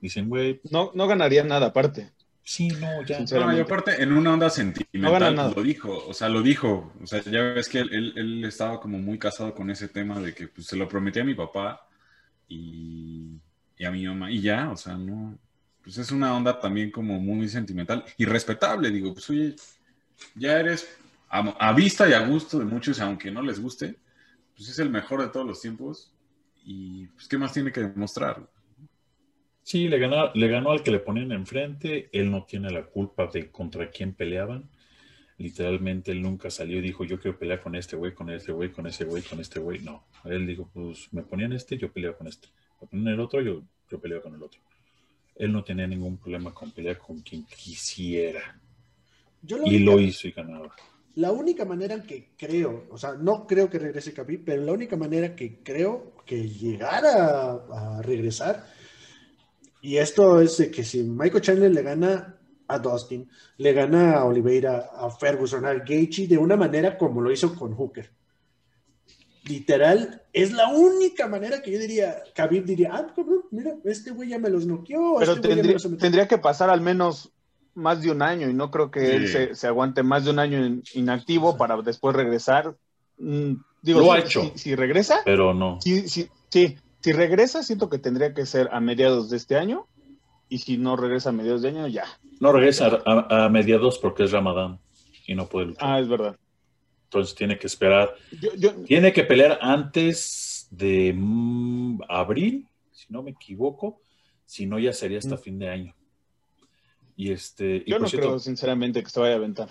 [SPEAKER 2] dicen, güey,
[SPEAKER 4] No, no ganaría nada aparte.
[SPEAKER 2] sí, no, ya.
[SPEAKER 3] No, y aparte, en una onda
[SPEAKER 4] No
[SPEAKER 3] sentimental,
[SPEAKER 4] gana nada.
[SPEAKER 3] lo dijo, o sea, lo dijo. O sea, ya ves que él, él- él estaba como muy casado con ese tema de que pues, se lo prometí a mi papá y, y a mi mamá, y ya, o sea, no. Pues es una onda también como muy sentimental y respetable, digo, pues oye, ya eres a, vista y a gusto de muchos, aunque no les guste, pues es el mejor de todos los tiempos y pues qué más tiene que demostrar.
[SPEAKER 2] Sí, le ganó, le ganó al que le ponían enfrente. Él no tiene la culpa de contra quién peleaban. Literalmente él nunca salió y dijo, yo quiero pelear con este güey, con este güey, con ese güey, con este güey. No, él dijo, pues me ponían este, yo peleo con este. Me ponían el otro, yo, yo peleo con el otro. Él no tenía ningún problema con pelear con quien quisiera.
[SPEAKER 1] yo
[SPEAKER 2] Y lo hizo y ganaba.
[SPEAKER 1] La única manera que creo, o sea, no creo que regrese Khabib, pero la única manera que creo que llegara a, a regresar, y esto es de que si Michael Chandler le gana a Dustin, le gana a Oliveira, a Ferguson, a Gaethje, de una manera como lo hizo con Hooker. Literal, es la única manera que yo diría, Khabib diría, ah, cabrón, mira, este güey ya me los noqueó,
[SPEAKER 4] Pero
[SPEAKER 1] este me
[SPEAKER 4] tendría,
[SPEAKER 1] los sometió".
[SPEAKER 4] tendría que pasar al menos más de un año y no creo que
[SPEAKER 3] Sí.
[SPEAKER 4] él se, se aguante más de un año in- inactivo para después regresar. Mm, digo,
[SPEAKER 2] Lo
[SPEAKER 4] si,
[SPEAKER 2] ha hecho.
[SPEAKER 4] Si, si regresa,
[SPEAKER 2] Pero no.
[SPEAKER 4] sí, sí, sí, si regresa, siento que tendría que ser a mediados de este año y si no regresa a mediados de año, ya.
[SPEAKER 2] No regresa a, a mediados porque es Ramadán y no puede luchar.
[SPEAKER 4] Ah, es verdad.
[SPEAKER 2] Entonces tiene que esperar
[SPEAKER 4] Yo, yo,
[SPEAKER 2] Tiene que pelear antes de mm, abril, si no me equivoco. Si no, ya sería hasta
[SPEAKER 4] Mm.
[SPEAKER 2] fin de año. Y este,
[SPEAKER 4] yo no
[SPEAKER 2] cierto,
[SPEAKER 4] creo sinceramente que se vaya a aventar.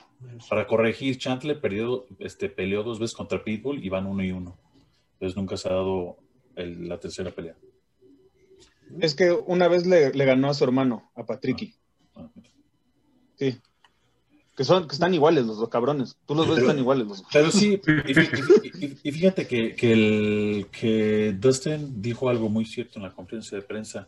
[SPEAKER 2] para corregir, Chandler perdió, este, peleó dos veces contra Pitbull y van uno y uno. Entonces nunca se ha dado el- la tercera pelea.
[SPEAKER 4] Es que una vez le, le ganó a su hermano, a Patricky.
[SPEAKER 2] Ah,
[SPEAKER 4] Sí. Que son, que están iguales los dos cabrones. Tú los ves están iguales los
[SPEAKER 2] Pero sí, y, fí- y- y- y fíjate que, que, el, que Dustin dijo algo muy cierto en la conferencia de prensa.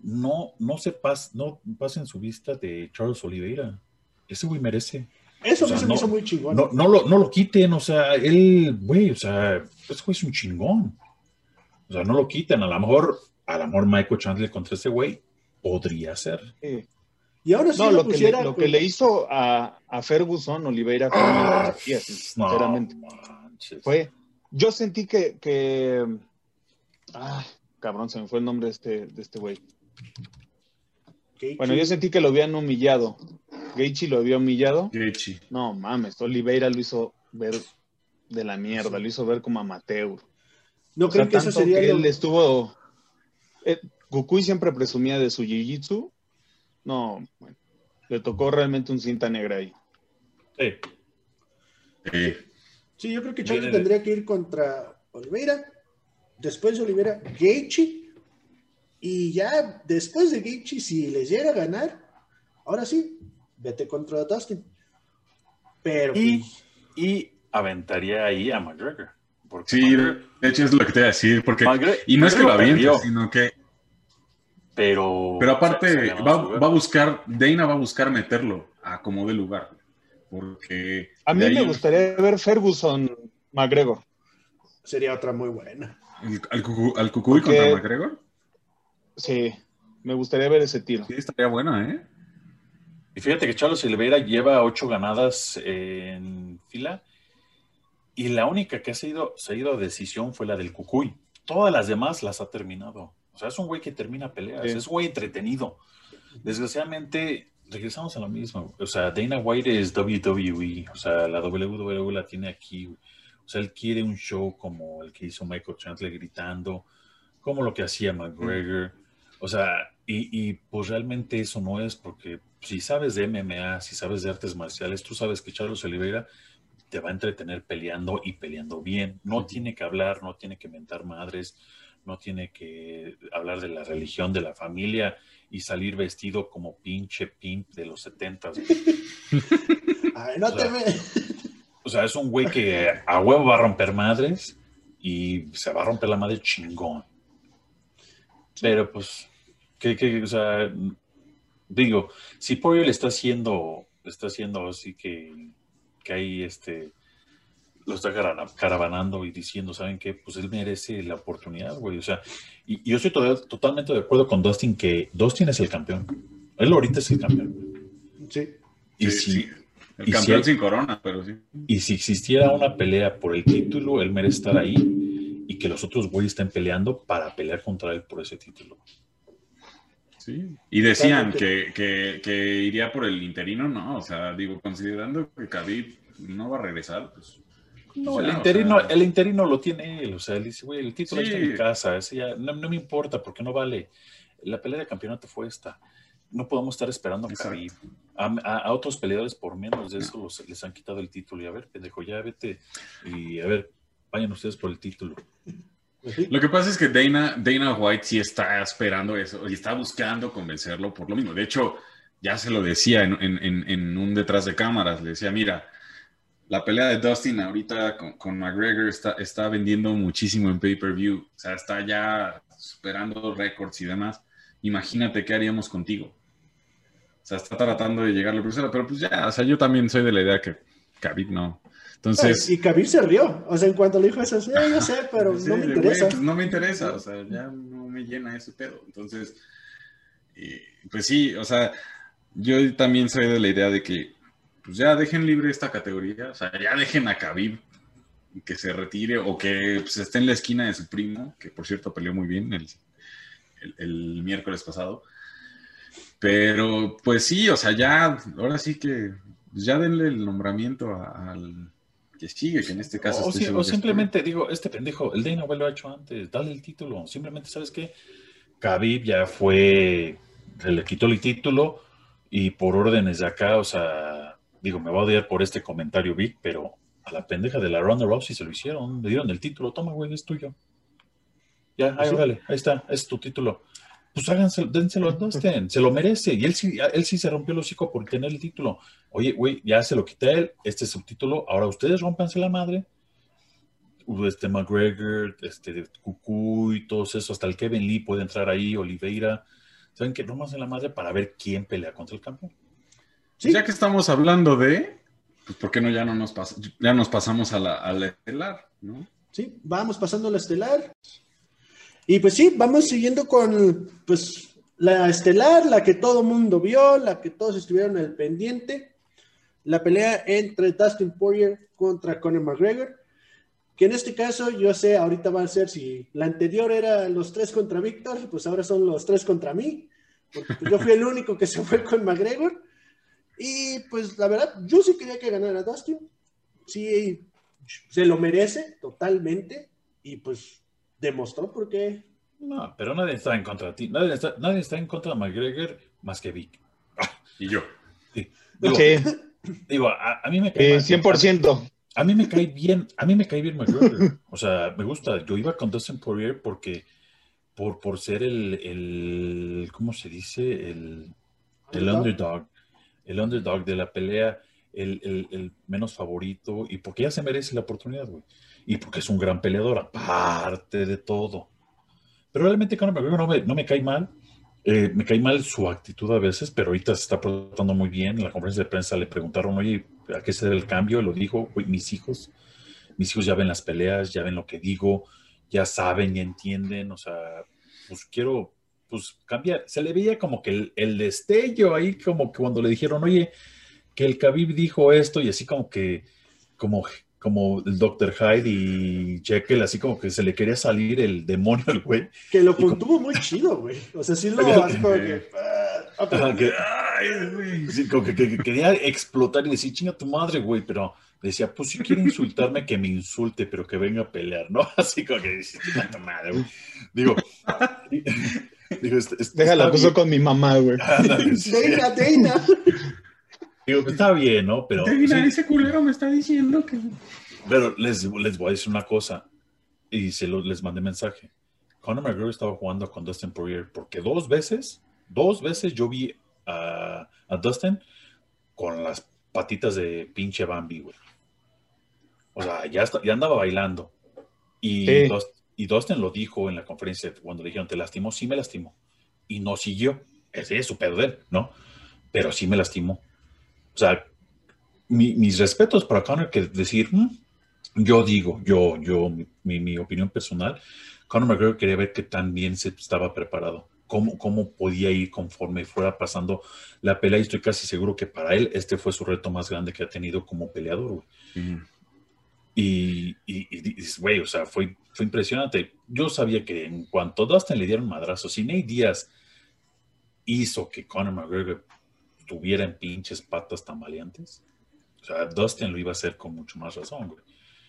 [SPEAKER 2] No, no se pas, no pasen su vista de Charles Oliveira. Ese güey merece.
[SPEAKER 1] Eso
[SPEAKER 2] O sea,
[SPEAKER 1] se
[SPEAKER 2] no-
[SPEAKER 1] me hizo muy chingón.
[SPEAKER 2] No, no, lo, no lo quiten, o sea, él, güey, o sea, ese güey es un chingón. O sea, no lo quiten. A lo mejor, a lo mejor Michael Chandler contra ese güey podría ser.
[SPEAKER 4] Sí.
[SPEAKER 1] Y ahora sí
[SPEAKER 4] No,
[SPEAKER 1] lo
[SPEAKER 4] lo que, le,
[SPEAKER 1] pusiera
[SPEAKER 4] lo que le hizo a, a Ferguson, Oliveira, fue una maravilla,
[SPEAKER 2] No,
[SPEAKER 4] sinceramente.
[SPEAKER 2] manches.
[SPEAKER 4] Fue, yo sentí que, que ay, cabrón, se me fue el nombre de este, de este güey. Bueno, yo sentí que lo habían humillado. Gaethje lo había humillado.
[SPEAKER 3] Gaethje.
[SPEAKER 4] No mames, Oliveira lo hizo ver de la mierda, lo hizo ver como amateur.
[SPEAKER 1] ¿No
[SPEAKER 4] O sea,
[SPEAKER 1] creen que eso sería
[SPEAKER 4] que
[SPEAKER 1] lo-
[SPEAKER 4] él estuvo. Eh, Kukui siempre presumía de su jiu-jitsu. No, bueno, le tocó realmente un cinta negra ahí.
[SPEAKER 2] Sí.
[SPEAKER 1] Sí, yo creo que
[SPEAKER 2] de-
[SPEAKER 1] tendría que ir contra Oliveira, después de Oliveira, Gaethje, y ya después de Gaethje, si les llega a ganar, ahora sí, vete contra Dustin. Pero
[SPEAKER 2] Y,
[SPEAKER 1] pues,
[SPEAKER 2] y aventaría ahí a McGregor. Porque
[SPEAKER 3] sí,
[SPEAKER 2] McGregor-
[SPEAKER 3] de hecho es lo que te iba a decir, porque...
[SPEAKER 2] McGregor-
[SPEAKER 3] Y no es que lo avientes, sino que...
[SPEAKER 2] Pero.
[SPEAKER 3] Pero aparte,
[SPEAKER 2] se- se ganó
[SPEAKER 3] va, va a buscar, Dana va a buscar meterlo a como de lugar. Porque.
[SPEAKER 4] A mí me gustaría ver Ferguson McGregor.
[SPEAKER 1] Sería otra muy buena.
[SPEAKER 3] al, Cucu- al Cucuy
[SPEAKER 4] Porque-
[SPEAKER 3] contra McGregor.
[SPEAKER 4] Sí, me gustaría ver ese tiro.
[SPEAKER 3] Sí, estaría bueno, ¿eh?
[SPEAKER 2] Y fíjate que Charles Oliveira lleva ocho ganadas en fila y la única que ha sido, se ha ido a decisión fue la del Cucuy. Todas las demás las ha terminado. O sea, es un güey que termina peleas,
[SPEAKER 4] Sí.
[SPEAKER 2] es un güey entretenido. Desgraciadamente, regresamos a lo mismo. O sea, Dana White es WWE, o sea, la WWE la tiene aquí. O sea, él quiere un show como el que hizo Michael Chandler gritando, como lo que hacía McGregor. O sea, y, y, pues realmente eso no es porque si sabes de MMA, si sabes de artes marciales, tú sabes que Charles Oliveira te va a entretener peleando y peleando bien. No tiene que hablar, no tiene que mentar madres, no tiene que hablar de la religión, de la familia y salir vestido como pinche pimp de los setentas.
[SPEAKER 1] Ay, no te me...
[SPEAKER 2] O sea, es un güey que a huevo va a romper madres y se va a romper la madre chingón. Pero pues, que, que, o sea, digo, si Poirier le está haciendo, le está haciendo así que, que ahí este, lo está cara- caravanando y diciendo, ¿saben qué? Pues él merece la oportunidad, güey. O sea, y, y yo estoy to- totalmente de acuerdo con Dustin que Dustin es el campeón. Él ahorita es el campeón.
[SPEAKER 1] Sí.
[SPEAKER 2] Y
[SPEAKER 3] Sí,
[SPEAKER 2] si,
[SPEAKER 3] sí. El
[SPEAKER 2] y
[SPEAKER 3] campeón
[SPEAKER 2] si-
[SPEAKER 3] sin corona, pero sí.
[SPEAKER 2] y si existiera una pelea por el título, él merece estar ahí y que los otros güeyes estén peleando para pelear contra él por ese título.
[SPEAKER 3] Sí. Y decían que, que iría por el interino, no. O sea, digo, considerando que Khabib no va a regresar, pues.
[SPEAKER 2] No, el
[SPEAKER 3] o
[SPEAKER 2] interino,
[SPEAKER 3] sea,
[SPEAKER 2] el interino lo tiene él. O sea, él dice, güey, el título
[SPEAKER 3] Sí.
[SPEAKER 2] está en mi casa. Ese ya, no, no me importa porque no vale. La pelea de campeonato fue esta. No podemos estar esperando a otros peleadores por menos de eso los- les han quitado el título. Y a ver, pendejo, ya vete. Y a ver, vayan ustedes por el título.
[SPEAKER 1] Pues.
[SPEAKER 3] Lo que pasa es que Dana, Dana White sí está esperando eso y está buscando convencerlo por lo mismo. De hecho, ya se lo decía en, en- en- en un detrás de cámaras. Le decía, mira, la pelea de Dustin ahorita con, con McGregor está, está vendiendo muchísimo en pay-per-view. O sea, está ya superando récords y demás. Imagínate qué haríamos contigo. O sea, está tratando de llegarle a pero pues ya, o sea, yo también soy de la idea que Khabib no. Entonces,
[SPEAKER 1] y Kabir se rió. O sea, en cuanto le dijo eso, sí, yo sé, pero
[SPEAKER 3] Sí,
[SPEAKER 1] no me interesa.
[SPEAKER 3] pues no me interesa, o sea, ya no me llena ese pedo. Entonces, eh, pues sí, o sea, yo también soy de la idea de que, pues ya dejen libre esta categoría, o sea, ya dejen a Khabib que se retire o que pues, esté en la esquina de su primo, que por cierto peleó muy bien el, el- el miércoles pasado. Pero, pues sí, o sea, ya, ahora sí que, pues, ya denle el nombramiento al que sigue, que en este caso
[SPEAKER 2] O, si- o
[SPEAKER 3] que
[SPEAKER 2] simplemente digo, este pendejo, el Dana lo ha hecho antes, dale el título. Simplemente, ¿sabes qué? Khabib ya fue, se le quitó el título y por órdenes de acá, o sea, digo, me va a odiar por este comentario, Vic, pero a la pendeja de la Ronda Rousey se lo hicieron, le dieron el título, toma, güey, es tuyo. Ya, ahí,
[SPEAKER 1] Sí.
[SPEAKER 2] órale, ahí está, es tu título. Pues háganse, dénselo a Dustin, se lo merece. Y él sí, él sí se rompió el hocico por tener el título. Oye, güey, ya se lo quité él, este es su título, ahora ustedes rompanse la madre. Este McGregor, este Cucuy, todos esos, hasta el Kevin Lee puede entrar ahí, Oliveira. ¿Saben qué? Rompanse la madre para ver quién pelea contra el campeón.
[SPEAKER 1] Sí.
[SPEAKER 3] Ya que estamos hablando de, pues ¿por qué no ya no nos pas- ya nos pasamos a la, a la estelar, ¿no?
[SPEAKER 1] Sí, vamos pasando la estelar. Y pues sí, vamos siguiendo con pues la estelar, la que todo mundo vio, la que todos estuvieron al pendiente. La pelea entre Dustin Poirier contra Conor McGregor. Que en este caso, yo sé, ahorita va a ser si la anterior era los tres contra Víctor, pues ahora son los tres contra mí. Porque pues, yo fui el único que se fue con McGregor. Y pues la verdad, yo sí quería que ganara Dustin. Sí, se lo merece totalmente. Y pues demostró por qué.
[SPEAKER 2] No, pero nadie está en contra de ti. Nadie está, nadie está en contra de McGregor más que Vic.
[SPEAKER 3] Y yo.
[SPEAKER 2] Sí. Digo,
[SPEAKER 4] Sí,
[SPEAKER 2] digo, a, a mí me cae
[SPEAKER 4] eh,
[SPEAKER 2] mal-
[SPEAKER 4] 100%.
[SPEAKER 2] A mí me cae bien, a mí me cae bien McGregor. O sea, me gusta. Yo iba con Dustin Poirier porque, por, por ser el, el, ¿cómo se dice? El, el underdog. El underdog de la pelea, el, el- menos favorito, y porque ya se merece la oportunidad, güey. Y porque es un gran peleador, aparte de todo. Pero realmente no me, no me cae mal. Eh, me cae mal su actitud a veces, pero ahorita se está portando muy bien. En la conferencia de prensa le preguntaron, oye, ¿a qué se debe el cambio? Lo dijo, mis hijos, mis hijos ya ven las peleas, ya ven lo que digo, ya saben, y entienden, o sea, pues quiero, pues cambiar. Se le veía como que el, el destello ahí, como que cuando le dijeron, oye, que el Khabib dijo esto, y así como que, como como el Dr. Hyde y Jekyll, así como que se le quería salir el demonio al güey.
[SPEAKER 1] Que lo contuvo muy chido, güey. O sea, sí lo como que.
[SPEAKER 2] Ah, que, sí, como que, quería explotar y decir, chinga tu madre, güey, pero decía, pues si quiere insultarme, que me insulte, pero que venga a pelear, ¿no? Así como que dice, chinga tu madre, güey. Digo,
[SPEAKER 4] digo este, este Déjala, puso con mi mamá, güey.
[SPEAKER 1] Deina, Deina.
[SPEAKER 2] Digo, está bien, ¿no? Pero.
[SPEAKER 1] ese culero me está diciendo que.
[SPEAKER 2] Pero les, les voy a decir una cosa. Y se lo, les mandé mensaje. Conor McGregor estaba jugando con Dustin Poirier porque dos veces, dos veces yo vi a, a Dustin con las patitas de pinche Bambi, güey. O sea, ya, ya andaba bailando. Y, y Dustin lo dijo en la conferencia cuando le dijeron, ¿te lastimó? Sí me lastimó. Y no siguió. Ese es su pedo de él, ¿no? Pero sí me lastimó. O sea, mis respetos para Conor que decir, mm, yo digo, yo, yo, mi, opinión personal, Conor McGregor quería ver que también se estaba preparado, cómo, cómo podía ir conforme fuera pasando la pelea y estoy casi seguro que para él este fue su reto más grande que ha tenido como peleador, Y, y, güey, o sea, fue, fue impresionante. Yo sabía que en cuanto Dustin le dieron madrazo, si Nate Díaz hizo que Conor McGregor tuviera en pinches patas tambaleantes. O sea, Dustin lo iba a hacer con mucho más razón, güey.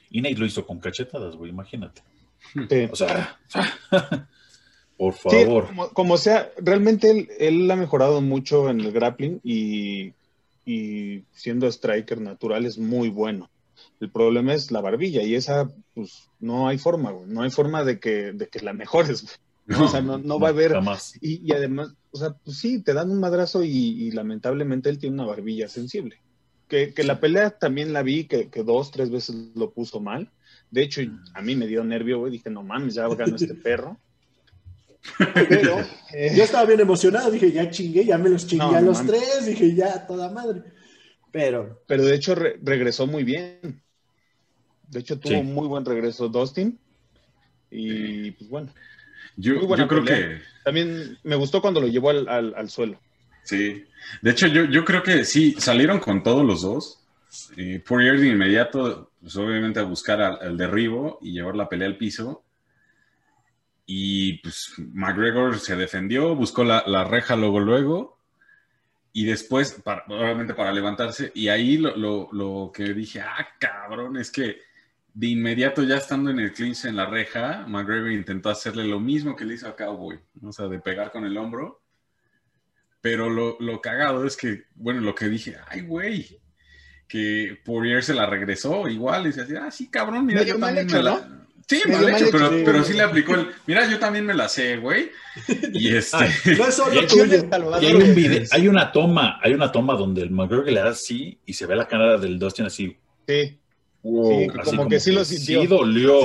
[SPEAKER 2] Y Nate lo hizo con cachetadas, güey, imagínate. O sea, por favor.
[SPEAKER 4] como, sea, realmente él, él, ha mejorado mucho en el grappling y, y siendo striker natural es muy bueno. El problema es la barbilla y esa, pues, no hay forma, güey. No hay forma de que, de que la mejores, güey. No, o sea, no, va a haber. Y, y, además, o sea, pues sí, te dan un madrazo y, lamentablemente él tiene una barbilla sensible. Que, la pelea también la vi, que, dos, tres veces lo puso mal. De hecho, a mí me dio nervio, güey. Dije, no mames, ya ganó este perro.
[SPEAKER 1] Pero eh, yo estaba bien emocionado. Dije, ya chingué, ya me los chingué a los tres. Dije, ya, toda madre. Pero.
[SPEAKER 4] Pero de hecho, regresó muy bien. De hecho, tuvo un muy buen regreso Dustin. Y pues bueno.
[SPEAKER 3] Yo, creo que.
[SPEAKER 4] También me gustó cuando lo llevó al, suelo.
[SPEAKER 3] Sí. De hecho, yo, yo, creo que sí, salieron con todos los dos. Eh, Poirier de inmediato, pues obviamente a buscar al, derribo y llevar la pelea al piso. Y pues McGregor se defendió, buscó la, reja luego, luego. Y después, obviamente para levantarse. Y ahí lo, lo, lo que dije, ah, cabrón, es que de inmediato ya estando en el clinch en la reja, McGregor intentó hacerle lo mismo que le hizo a Cowboy, o sea, de pegar con el hombro. Pero lo, lo cagado es que, bueno, lo que dije, ay, güey, que Poirier se la regresó igual, y se hacía, ah, sí, cabrón, mira, yo también me la... Sí, mal hecho, pero, pero sí le aplicó el, mira, yo también me la sé, güey. Y este... no es solo
[SPEAKER 2] y hay, un video, hay una toma, hay una toma donde el McGregor le da así y se ve la cara del Dustin así.
[SPEAKER 4] Sí como, que sí lo sintió.
[SPEAKER 2] Sí, dolió.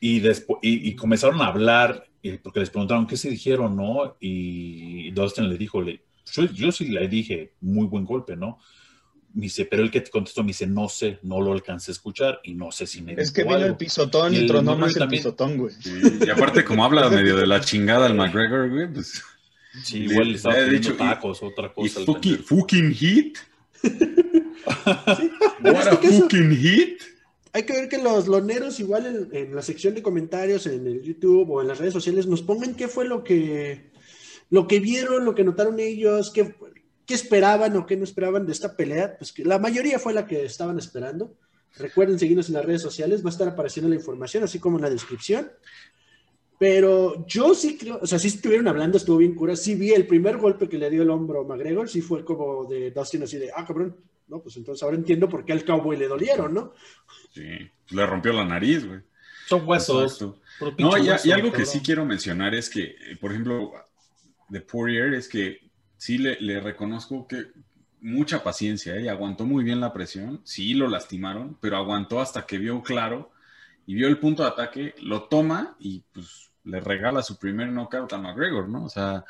[SPEAKER 2] Y, después, y, comenzaron a hablar, porque les preguntaron qué se dijeron, ¿no? Y Dustin le dijo, le, yo, sí le dije, muy buen golpe, ¿no? Me dice, pero el que te contestó me dice, no sé, no lo alcancé a escuchar y no sé si me
[SPEAKER 4] Es que vino el pisotón y, tronó más el pisotón, güey.
[SPEAKER 3] y aparte, como habla medio de la chingada el McGregor, güey, pues...
[SPEAKER 2] Sí, igual le estaba dicho tacos, otra cosa.
[SPEAKER 3] Y fucking hit. fucking hit.
[SPEAKER 1] Hay que ver que los loneros, igual en, la sección de comentarios, en el YouTube o en las redes sociales, nos pongan qué fue lo que, lo que vieron, lo que notaron ellos, qué, qué esperaban o qué no esperaban de esta pelea. Pues que la mayoría fue la que estaban esperando. Recuerden seguirnos en las redes sociales, va a estar apareciendo la información, así como en la descripción. Pero yo sí creo, o sea, si estuvieron hablando, estuvo bien cura. Sí vi el primer golpe que le dio el hombro a McGregor, sí fue como de Dustin así de, ah, cabrón, ¿no? Pues entonces ahora entiendo por qué al cowboy le dolieron, ¿no?
[SPEAKER 3] Sí, le rompió la nariz, güey.
[SPEAKER 2] Son huesos.
[SPEAKER 3] No, y, algo que sí quiero mencionar es que, por ejemplo, de Poirier es que sí le, reconozco que mucha paciencia, ¿eh? aguantó muy bien la presión, sí lo lastimaron, pero aguantó hasta que vio claro y vio el punto de ataque, lo toma y pues le regala su primer knockout a McGregor, ¿no? O sea,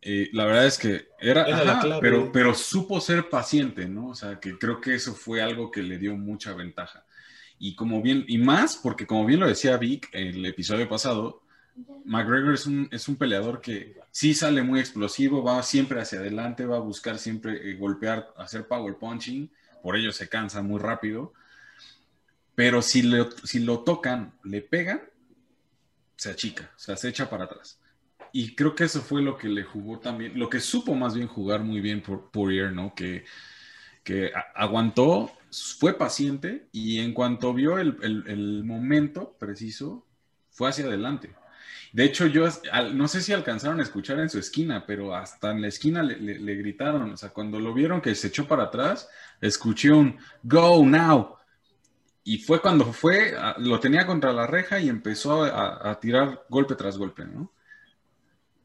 [SPEAKER 3] Eh, la verdad es que era, ajá, pero, pero supo ser paciente, ¿no? O sea, que creo que eso fue algo que le dio mucha ventaja. Y como bien, y más porque como bien lo decía Vic el episodio pasado, McGregor es un, es un peleador que sí sale muy explosivo, va siempre hacia adelante, va a buscar siempre eh, golpear, hacer power punching, por ello se cansa muy rápido, pero si, le- si lo tocan, le pegan, se achica, se echa para atrás. Y creo que eso fue lo que le jugó también, lo que supo más bien jugar muy bien por Poirier, ¿no? Que, que aguantó, fue paciente y en cuanto vio el, el- el momento preciso, fue hacia adelante. De hecho, yo al- no sé si alcanzaron a escuchar en su esquina, pero hasta en la esquina le, le- le gritaron, o sea, cuando lo vieron que se echó para atrás, escuché un Go now. Y fue cuando fue, a- lo tenía contra la reja y empezó a, a tirar golpe tras golpe, ¿no?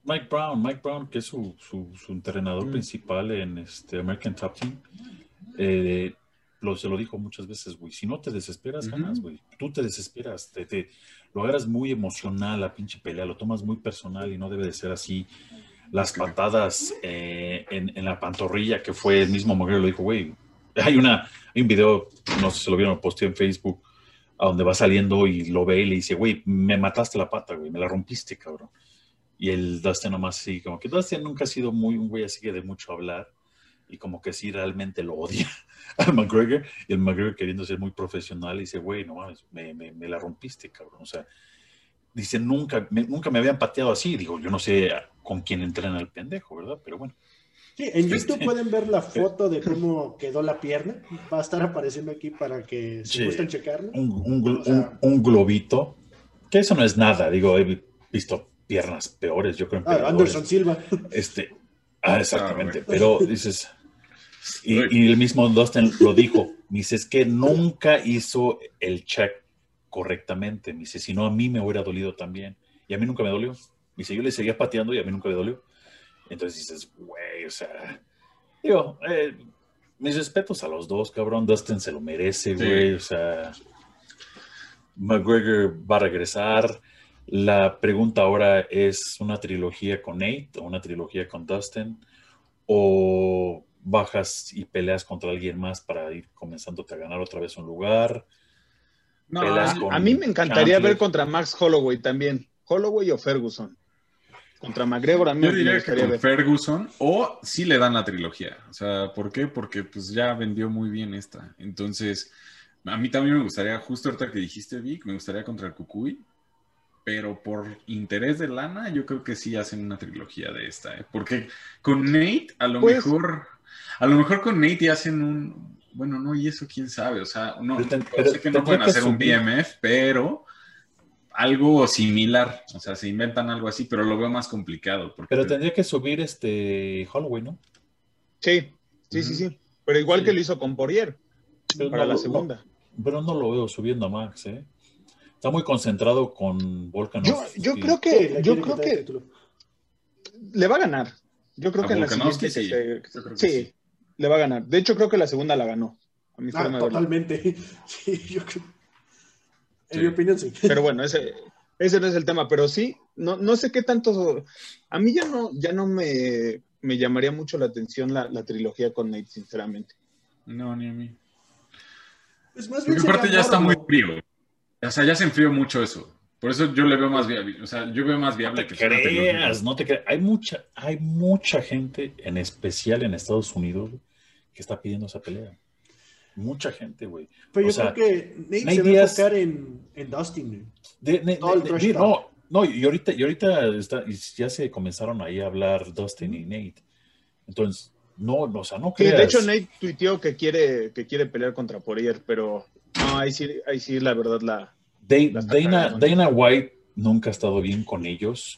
[SPEAKER 2] Mike Brown, Mike Brown, que es su, su, su entrenador
[SPEAKER 3] Mm.
[SPEAKER 2] principal en este American Top Team, eh, lo, se lo dijo muchas veces, güey, si no te desesperas, ganas, güey. Tú te desesperas, te, te- lo agarras muy emocional la pinche pelea, lo tomas muy personal y no debe de ser así. Las patadas eh, en, en la pantorrilla, que fue el mismo McGregor, lo dijo, güey, hay, una, hay un video, no sé si lo vieron, posté en Facebook, a donde va saliendo y lo ve y le dice, güey, me mataste la pata, güey, me la rompiste, cabrón. Y el Dustin nomás sí, como que Dustin nunca ha sido muy un güey así que de mucho hablar y como que sí realmente lo odia al McGregor y el McGregor queriendo ser muy profesional y dice, güey, no mames, me, me, me la rompiste, cabrón. O sea, dice, nunca me, nunca me habían pateado así. Digo, yo no sé con quién entrena el pendejo, ¿verdad? Pero bueno.
[SPEAKER 1] Sí, en
[SPEAKER 2] Este-
[SPEAKER 1] YouTube pueden ver la foto de cómo quedó la pierna. Va a estar apareciendo aquí para que si
[SPEAKER 2] Sí.
[SPEAKER 1] gustan checarlo.
[SPEAKER 2] un, un glo-
[SPEAKER 1] O sea-
[SPEAKER 2] un- un globito, que eso no es nada, digo, he visto piernas peores, yo creo. en
[SPEAKER 1] Ah. Anderson Silva.
[SPEAKER 2] Este, ah, exactamente,
[SPEAKER 3] Ah,
[SPEAKER 2] pero dices, y, y el mismo Dustin lo dijo, me dice, es que nunca hizo el check correctamente, me dice, si no a mí me hubiera dolido también, y a mí nunca me dolió, me dice, yo le seguía pateando y a mí nunca me dolió, entonces dices, güey, o sea, digo, eh, mis respetos a los dos, cabrón, Dustin se lo merece,
[SPEAKER 3] Sí.
[SPEAKER 2] güey, o sea, McGregor va a regresar, la pregunta ahora es una trilogía con Nate o una trilogía con Dustin o bajas y peleas contra alguien más para ir comenzándote a ganar otra vez un lugar.
[SPEAKER 4] No, a, mí me encantaría
[SPEAKER 2] Chandler.
[SPEAKER 4] ver contra Max Holloway también. Holloway o Ferguson. Contra McGregor a mí
[SPEAKER 3] Yo
[SPEAKER 4] me
[SPEAKER 3] diría que con
[SPEAKER 4] ver.
[SPEAKER 3] Ferguson o sí le dan la trilogía. O sea, ¿por qué? Porque pues ya vendió muy bien esta. Entonces, a mí también me gustaría, justo ahorita que dijiste, Vic, me gustaría contra el Cucuy. Pero por interés de lana, yo creo que sí hacen una trilogía de esta. ¿eh? Porque con Nate, a lo
[SPEAKER 4] Pues-
[SPEAKER 3] mejor, a lo mejor con Nate hacen un, bueno, no, y eso quién sabe. O sea, no,
[SPEAKER 2] Pero
[SPEAKER 3] sé que no pueden
[SPEAKER 2] que
[SPEAKER 3] hacer un
[SPEAKER 2] subir.
[SPEAKER 3] BMF, pero algo similar. O sea, se inventan algo así, pero lo veo más complicado. Porque
[SPEAKER 2] Pero tendría que subir este Holloway, ¿no?
[SPEAKER 4] Sí, sí, sí, sí. Pero igual
[SPEAKER 2] Sí.
[SPEAKER 4] que lo hizo con Poirier
[SPEAKER 2] Pero
[SPEAKER 4] para
[SPEAKER 2] no
[SPEAKER 4] la
[SPEAKER 2] lo-
[SPEAKER 4] segunda.
[SPEAKER 2] no, pero no lo veo subiendo a Max, ¿eh? Está muy concentrado con Volkanov.
[SPEAKER 4] Yo, yo
[SPEAKER 2] y-
[SPEAKER 4] creo que,
[SPEAKER 1] le
[SPEAKER 4] yo creo que le va a ganar. Yo creo
[SPEAKER 3] ¿A
[SPEAKER 4] que en la siguiente que
[SPEAKER 3] Sí,
[SPEAKER 4] se-
[SPEAKER 3] yo creo que
[SPEAKER 4] sí,
[SPEAKER 3] sí.
[SPEAKER 4] Le va a ganar. De hecho, creo que la segunda la ganó. A mi
[SPEAKER 1] Ah,
[SPEAKER 4] forma de
[SPEAKER 1] totalmente. Sí, yo creo. En
[SPEAKER 3] Sí.
[SPEAKER 1] mi opinión, sí.
[SPEAKER 4] Pero bueno, ese, ese no es el tema. Pero sí, no, no sé qué tanto. A mí ya no, ya no me, me llamaría mucho la atención la, la trilogía con Nate, sinceramente.
[SPEAKER 3] No, ni a mí.
[SPEAKER 1] Pues más bien
[SPEAKER 3] Porque aparte
[SPEAKER 1] sería
[SPEAKER 3] ya está muy frío. O sea, ya se enfrió mucho eso. Por eso yo le veo más viable. O sea, yo veo más
[SPEAKER 2] No
[SPEAKER 3] viable
[SPEAKER 2] te
[SPEAKER 3] que sea una trilogía.
[SPEAKER 2] creas, no te creas. Hay mucha, hay mucha gente, en especial en Estados Unidos, que está pidiendo esa pelea. Mucha gente, güey.
[SPEAKER 1] Pero
[SPEAKER 2] O
[SPEAKER 1] yo
[SPEAKER 2] sea,
[SPEAKER 1] creo que Nate,
[SPEAKER 2] Nate
[SPEAKER 1] se va a enfocar en, en Dustin. güey.
[SPEAKER 2] De- de- de- no, no, y ahorita, y ahorita está, y ya se comenzaron ahí a hablar Dustin y Nate. Entonces, no, no, o sea, no
[SPEAKER 4] Sí,
[SPEAKER 2] creas.
[SPEAKER 4] de hecho, Nate tuiteó que quiere, que quiere pelear contra Poirier, pero no, ahí sí, ahí sí, la verdad, la.
[SPEAKER 2] Dana. Dana White nunca ha estado bien con ellos.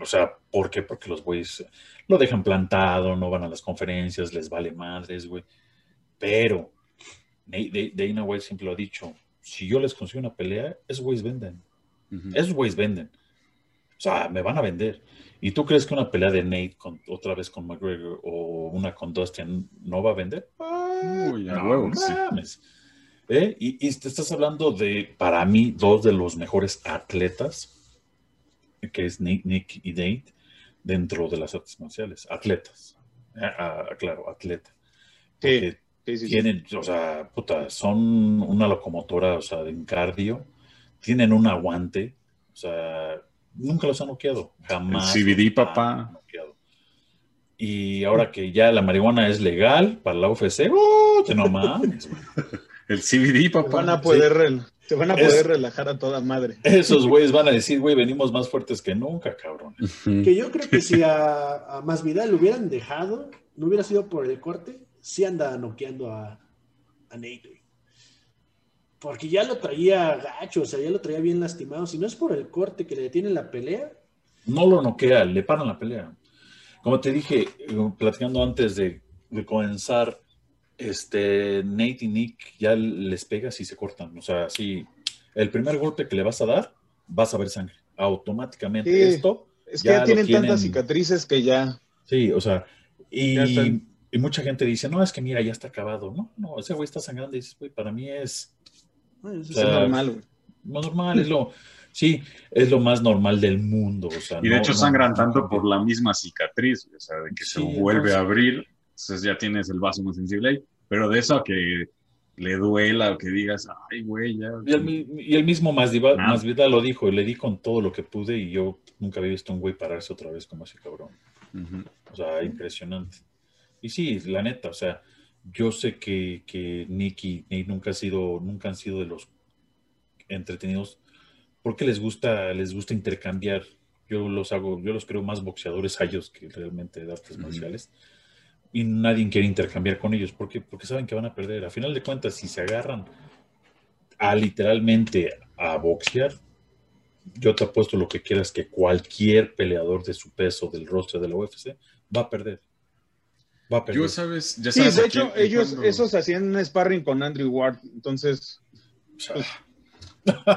[SPEAKER 2] O sea, ¿por qué? Porque los güeyes lo dejan plantado, no van a las conferencias, les vale madres, güey. Pero Na- Da- Dana White siempre lo ha dicho, si yo les consigo una pelea, esos güeyes venden.
[SPEAKER 3] Ujú.
[SPEAKER 2] Esos güeyes venden. O sea, me van a vender. ¿Y tú crees que una pelea de Nate con, otra vez con McGregor o una con Dustin no va a vender?
[SPEAKER 3] Uy, a
[SPEAKER 2] No
[SPEAKER 3] huevo que sí.
[SPEAKER 2] ¿Eh? Y, y te estás hablando de, para mí, dos de los mejores atletas, que es Nick, Nick y Nate. dentro de las artes marciales, atletas. Ah, ah, claro, atleta.
[SPEAKER 4] Sí,
[SPEAKER 2] tienen, o sea, puta, son una locomotora, o sea, en cardio, tienen un aguante, o sea, nunca los han noqueado, jamás.
[SPEAKER 3] El CBD, papá.
[SPEAKER 2] noqueado. Y ahora que ya la marihuana es legal para la UFC, ¡oh! que no mames, güey.
[SPEAKER 3] El CBD,
[SPEAKER 4] Te
[SPEAKER 3] papá.
[SPEAKER 4] van a poder, rel- te van a
[SPEAKER 2] Es-
[SPEAKER 4] poder relajar a toda madre.
[SPEAKER 2] Esos güeyes van a decir, güey, venimos más fuertes que nunca, cabrón.
[SPEAKER 1] Que yo creo que si a, a Masvidal lo hubieran dejado, no hubiera sido por el corte, sí anda noqueando a, a Nate. güey. Porque ya lo traía gacho, o sea, ya lo traía bien lastimado. Si no es por el corte que le detiene la pelea,
[SPEAKER 2] no lo noquea, le paran la pelea. Como te dije, eh, platicando antes de, de comenzar, este, Nate y Nick ya les pegas y se cortan. O sea, si el primer golpe que le vas a dar, vas a ver sangre. Automáticamente.
[SPEAKER 4] Sí.
[SPEAKER 2] Esto,
[SPEAKER 4] Es que
[SPEAKER 2] Ya
[SPEAKER 4] tienen,
[SPEAKER 2] tienen-
[SPEAKER 4] tantas cicatrices que ya.
[SPEAKER 2] sí, o sea, y, mucha gente dice, no, es que mira, ya está acabado. No, no, ese güey está sangrando y dices, güey, para mí es
[SPEAKER 1] bueno, eso
[SPEAKER 2] O
[SPEAKER 1] sí.
[SPEAKER 4] Es normal, güey.
[SPEAKER 2] normal, es lo, sí, es lo más normal del mundo. O sea,
[SPEAKER 3] Y de
[SPEAKER 2] no-
[SPEAKER 3] hecho
[SPEAKER 2] no-
[SPEAKER 3] sangran
[SPEAKER 2] no
[SPEAKER 3] tanto por la misma cicatriz, o sea, de que
[SPEAKER 2] Sí,
[SPEAKER 3] se vuelve
[SPEAKER 2] entonces-
[SPEAKER 3] a abrir, entonces ya tienes el vaso muy sensible ahí. Pero de eso a que le duela o que digas, ay, güey, ya.
[SPEAKER 2] Y el, mi- y el mismo Masvidal,
[SPEAKER 3] Nada.
[SPEAKER 2] Masvidal lo dijo, y le di con todo lo que pude y yo nunca había visto a un güey pararse otra vez como ese cabrón. O sea, impresionante. Y sí, la neta, o sea, yo sé que, que Nick y Nate nunca, ha sido, nunca han sido de los entretenidos porque les gusta, les gusta intercambiar. Yo los hago, yo los creo más boxeadores a ellos que realmente de artes marciales. Y nadie quiere intercambiar con ellos. ¿Por qué? Porque saben que van a perder. A final de cuentas, si se agarran a literalmente a boxear, yo te apuesto lo que quieras que cualquier peleador de su peso del roster de la UFC va a perder. Va a perder.
[SPEAKER 3] Yo, ¿sabes? Ya
[SPEAKER 4] Sí,
[SPEAKER 3] sabes
[SPEAKER 4] de
[SPEAKER 3] a quién-
[SPEAKER 4] hecho, ellos,
[SPEAKER 3] cuando-
[SPEAKER 4] esos hacían un sparring con Andrew Ward, entonces
[SPEAKER 2] O sea,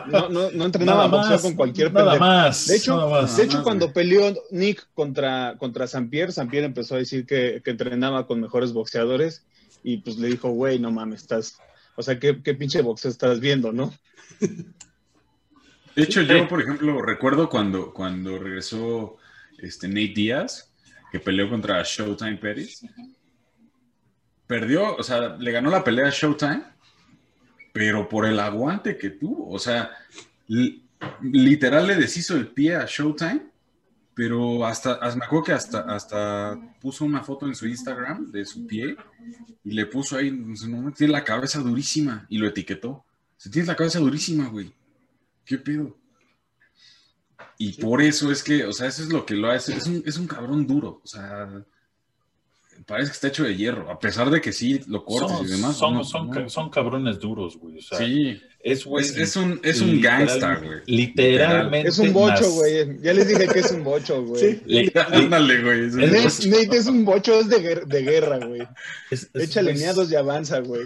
[SPEAKER 4] no, no, no entrenaban
[SPEAKER 2] nada
[SPEAKER 4] boxeo
[SPEAKER 2] más,
[SPEAKER 4] con cualquier
[SPEAKER 2] nada
[SPEAKER 4] pendejo.
[SPEAKER 2] más.
[SPEAKER 4] De hecho,
[SPEAKER 2] nada más.
[SPEAKER 4] De hecho,
[SPEAKER 3] más,
[SPEAKER 4] cuando
[SPEAKER 3] güey.
[SPEAKER 4] peleó Nick contra, contra Sampier, Sampier empezó a decir que, que entrenaba con mejores boxeadores y pues le dijo, güey, no mames, estás, o sea, ¿qué, qué pinche boxeo estás viendo, no?
[SPEAKER 3] De hecho, yo, por ejemplo, recuerdo cuando, cuando regresó este, Nate Díaz, que peleó contra Showtime Pérez. Perdió, o sea, le ganó la pelea a Showtime, pero por el aguante que tuvo. O sea, li- literal le deshizo el pie a Showtime, pero hasta, hasta- me acuerdo que hasta, hasta puso una foto en su Instagram de su pie y le puso ahí, no, tiene la cabeza durísima y lo etiquetó. Se tiene la cabeza durísima, güey. ¿Qué pedo? Y por eso es que, o sea, eso es lo que lo hace. Es un, es un cabrón duro. O sea, parece que está hecho de hierro. A pesar de que sí lo cortes
[SPEAKER 2] son,
[SPEAKER 3] y demás.
[SPEAKER 2] son,
[SPEAKER 3] no,
[SPEAKER 2] son,
[SPEAKER 3] no.
[SPEAKER 2] son cabrones duros, güey. O sea,
[SPEAKER 3] sí,
[SPEAKER 2] es, güey,
[SPEAKER 3] es, es un, es un
[SPEAKER 2] literal-
[SPEAKER 3] gangsta, güey.
[SPEAKER 2] Literalmente.
[SPEAKER 4] Es un bocho,
[SPEAKER 2] nas-
[SPEAKER 4] güey. Ya les dije que es un bocho, güey.
[SPEAKER 1] Sí.
[SPEAKER 3] Ándale, güey. es un-
[SPEAKER 2] Es-
[SPEAKER 4] Nate, Nate es un bocho, es de, de guerra, güey.
[SPEAKER 2] es- es-
[SPEAKER 4] Échale
[SPEAKER 2] es-
[SPEAKER 4] miados y avanza, güey.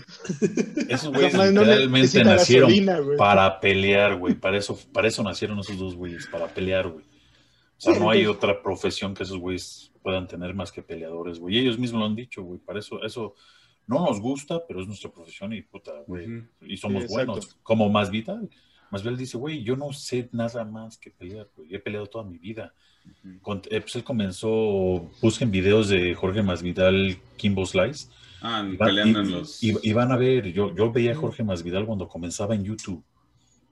[SPEAKER 2] Esos güeyes
[SPEAKER 4] no
[SPEAKER 2] literalmente nacieron
[SPEAKER 4] gasolina, güey.
[SPEAKER 2] para pelear, güey. Para eso, para eso nacieron esos dos güeyes, para pelear, güey. O sea,
[SPEAKER 1] Sí,
[SPEAKER 2] no hay
[SPEAKER 1] entonces-
[SPEAKER 2] otra profesión que esos güeyes puedan tener más que peleadores, güey. Ellos mismos lo han dicho, güey. Para eso, eso no nos gusta, pero es nuestra profesión y puta, güey. Y somos
[SPEAKER 4] Sí,
[SPEAKER 2] buenos. Como más vital. Más bien dice, güey, yo no sé nada más que pelear, güey. He peleado toda mi vida. Con- eh, pues él comenzó, busquen videos de Jorge Masvidal, Kimbo Slice.
[SPEAKER 3] Ah,
[SPEAKER 2] Y,
[SPEAKER 3] peleando
[SPEAKER 2] y-
[SPEAKER 3] en los.
[SPEAKER 2] y- y van a ver, yo, yo veía a Jorge Masvidal cuando comenzaba en YouTube.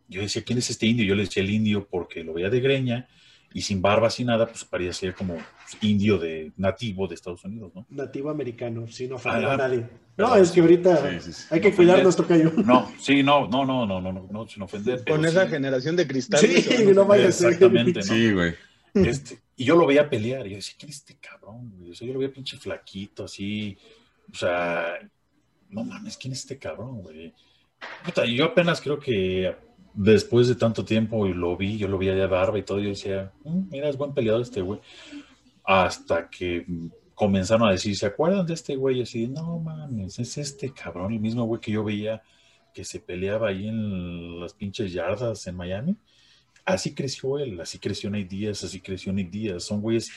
[SPEAKER 2] Yo decía, ¿quién es este indio? Yo le decía el indio porque lo veía de greña y sin barba, sin nada, pues parecía como indio de nativo de Estados Unidos, ¿no?
[SPEAKER 1] nativo americano, sin ofender
[SPEAKER 2] Ah,
[SPEAKER 1] a nadie. No,
[SPEAKER 2] perdón.
[SPEAKER 1] es que ahorita
[SPEAKER 3] Sí, sí, sí.
[SPEAKER 1] hay que
[SPEAKER 2] No
[SPEAKER 1] cuidar
[SPEAKER 2] ofender.
[SPEAKER 1] nuestro callo.
[SPEAKER 2] No, sí, no, no, no, no, no, no, no sin ofender.
[SPEAKER 4] Con esa
[SPEAKER 2] sí,
[SPEAKER 4] generación de cristal.
[SPEAKER 1] Sí, no vaya a ser.
[SPEAKER 2] Exactamente, ¿no?
[SPEAKER 3] Sí, güey.
[SPEAKER 2] Este, y yo lo veía pelear, y yo decía, ¿quién es este cabrón? güey? O sea, yo lo veía pinche flaquito, así, o sea, no mames, ¿quién es este cabrón, güey? Puta, yo apenas creo que después de tanto tiempo y lo vi, yo lo vi de barba y todo, yo decía, "Mm, mira, es buen peleador este güey. Hasta que comenzaron a decir, ¿se acuerdan de este güey? Y así, no mames, es este cabrón, el mismo güey que yo veía que se peleaba ahí en las pinches yardas en Miami. Así creció él, así creció Nate Díaz, así creció Nick Díaz. Son güeyes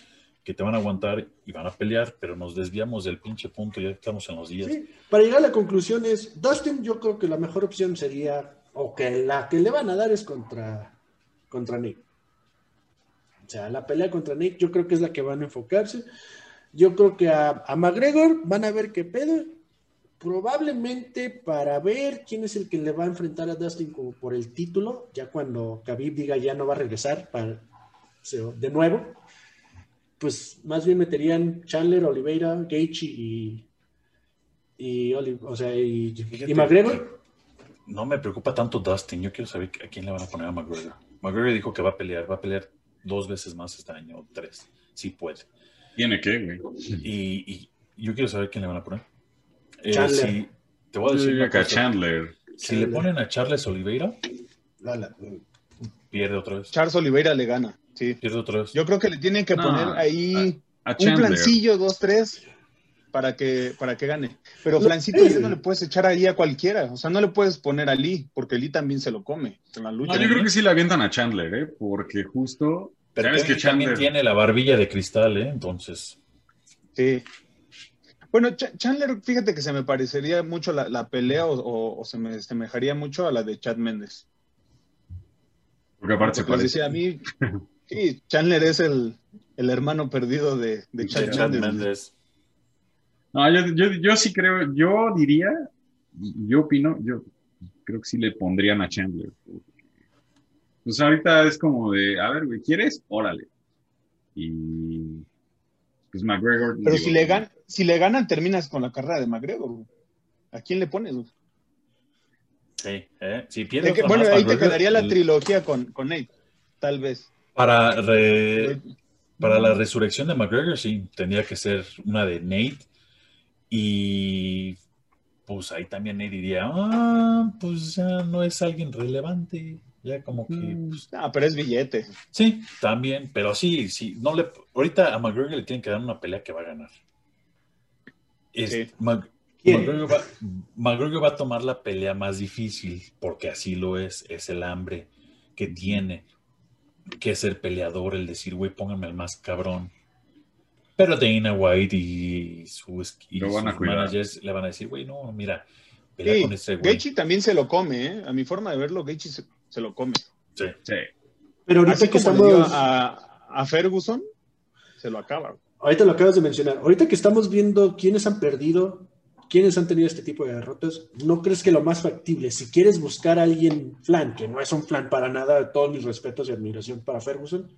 [SPEAKER 2] que te van a aguantar y van a pelear, pero nos desviamos del pinche punto, ya estamos en los días.
[SPEAKER 1] Para llegar a la conclusión es, Dustin yo creo que la mejor opción sería, o que la que le van a dar es contra, contra Nick. sea, la pelea contra Nate yo creo que es la que van a enfocarse. Yo creo que a, a McGregor van a ver qué pedo. Probablemente para ver quién es el que le va a enfrentar a Dustin como por el título, ya cuando Khabib diga ya no va a regresar para, o de nuevo, pues más bien meterían Chandler, Oliveira, Gaethje y, y, o sea, y, y McGregor.
[SPEAKER 2] No me preocupa tanto Dustin. Yo quiero saber a quién le van a poner a McGregor. McGregor dijo que va a pelear, va a pelear dos veces más este año, o tres, si puede.
[SPEAKER 3] ¿Tiene qué, güey?
[SPEAKER 2] Y, y yo quiero saber quién le van a poner. Eh,
[SPEAKER 1] Chandler.
[SPEAKER 2] si- te voy a
[SPEAKER 3] Yo
[SPEAKER 2] decir
[SPEAKER 3] que
[SPEAKER 2] cosa.
[SPEAKER 3] Chandler.
[SPEAKER 2] Si le ponen a Charles Oliveira,
[SPEAKER 1] La- la-
[SPEAKER 2] pierde otra vez.
[SPEAKER 4] Charles Oliveira le gana, sí.
[SPEAKER 2] Pierde otra vez.
[SPEAKER 4] Yo creo que le tienen que
[SPEAKER 3] No,
[SPEAKER 4] poner ahí
[SPEAKER 3] A
[SPEAKER 4] un flancillo, dos, tres, para que, para que gane. Pero flancito ya
[SPEAKER 1] sí.
[SPEAKER 4] no le puedes echar ahí a cualquiera. O sea, no le puedes poner a Lee, porque Lee también se lo come en la lucha.
[SPEAKER 3] No, yo creo que sí le avientan a Chandler, ¿eh? Porque justo.
[SPEAKER 2] Pero
[SPEAKER 3] ¿Sabes que
[SPEAKER 2] también
[SPEAKER 3] Chandler.
[SPEAKER 2] tiene la barbilla de cristal, ¿eh? Entonces,
[SPEAKER 4] Sí. Bueno, Ch- Chandler, fíjate que se me parecería mucho la, la pelea o, o- o se me semejaría mucho a la de Chad Méndez.
[SPEAKER 3] Porque aparte se parece.
[SPEAKER 4] decía a mí, sí, Chandler es el, el hermano perdido de, de Chad,
[SPEAKER 2] de Chad
[SPEAKER 4] Mendes.
[SPEAKER 3] No, yo, yo, yo sí creo, yo diría, yo opino, yo creo que sí le pondrían a Chandler. Pues ahorita es como de, a ver, güey, ¿quieres? Órale. Y pues McGregor.
[SPEAKER 4] Pero
[SPEAKER 3] digo,
[SPEAKER 4] si le, gan, si le ganan, terminas con la carrera de McGregor. güey. ¿A quién le pones? güey?
[SPEAKER 2] Sí, ¿eh? Si pierde
[SPEAKER 4] De que- bueno, ahí te quedaría la trilogía con, con Nate, tal vez.
[SPEAKER 2] Para, re- para la resurrección de McGregor, sí, tendría que ser una de Nate. Y pues ahí también Nate diría, ah, pues ya no es alguien relevante. Ya como que,
[SPEAKER 3] Mm.
[SPEAKER 2] pues,
[SPEAKER 4] Ah, pero es billete.
[SPEAKER 2] sí, también, pero sí, sí, no le, ahorita a McGregor le tienen que dar una pelea que va a ganar. Es-. McGregor, va, McGregor va a tomar la pelea más difícil, porque así lo es, es el hambre que tiene, que es el peleador, el decir, güey, pónganme al más cabrón. Pero Dana White y sus, y
[SPEAKER 3] Lo van a
[SPEAKER 2] sus
[SPEAKER 3] cuidar.
[SPEAKER 2] managers le van a decir, güey, no, mira, pelea
[SPEAKER 4] Sí,
[SPEAKER 2] con este güey.
[SPEAKER 4] Gaethje también se lo come, ¿eh? A mi forma de verlo, Gaethje se, se lo come.
[SPEAKER 2] Sí.
[SPEAKER 3] Sí.
[SPEAKER 1] Pero ahorita
[SPEAKER 4] Así
[SPEAKER 1] que estamos,
[SPEAKER 4] a, a Ferguson, se lo acaba.
[SPEAKER 1] ahorita lo acabas de mencionar, ahorita que estamos viendo quiénes han perdido, quiénes han tenido este tipo de derrotas, ¿no crees que lo más factible, si quieres buscar a alguien flan, que no es un flan para nada, todos mis respetos y admiración para Ferguson,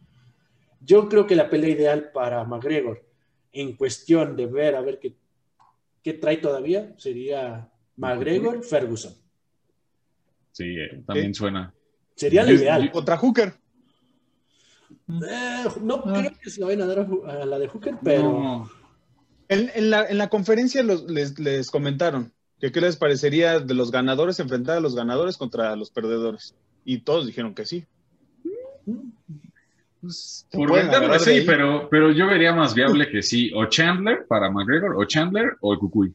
[SPEAKER 1] yo creo que la pelea ideal para McGregor, en cuestión de ver a ver qué, qué trae todavía, sería McGregor-Ferguson.
[SPEAKER 3] Sí, eh, también suena.
[SPEAKER 1] Sería la ideal.
[SPEAKER 4] Contra Hooker.
[SPEAKER 1] Eh, no
[SPEAKER 2] Ah.
[SPEAKER 1] creo que se la vayan a dar a, la de Hooker, pero...
[SPEAKER 3] No.
[SPEAKER 4] En, en la, en la conferencia los- les, les comentaron que qué les parecería de los ganadores enfrentar a los ganadores contra los perdedores. Y todos dijeron que sí.
[SPEAKER 3] Pues, por
[SPEAKER 4] de
[SPEAKER 3] sí,
[SPEAKER 4] ahí.
[SPEAKER 3] pero, pero yo vería más viable que sí, o Chandler para McGregor, o Chandler o el Cucuy.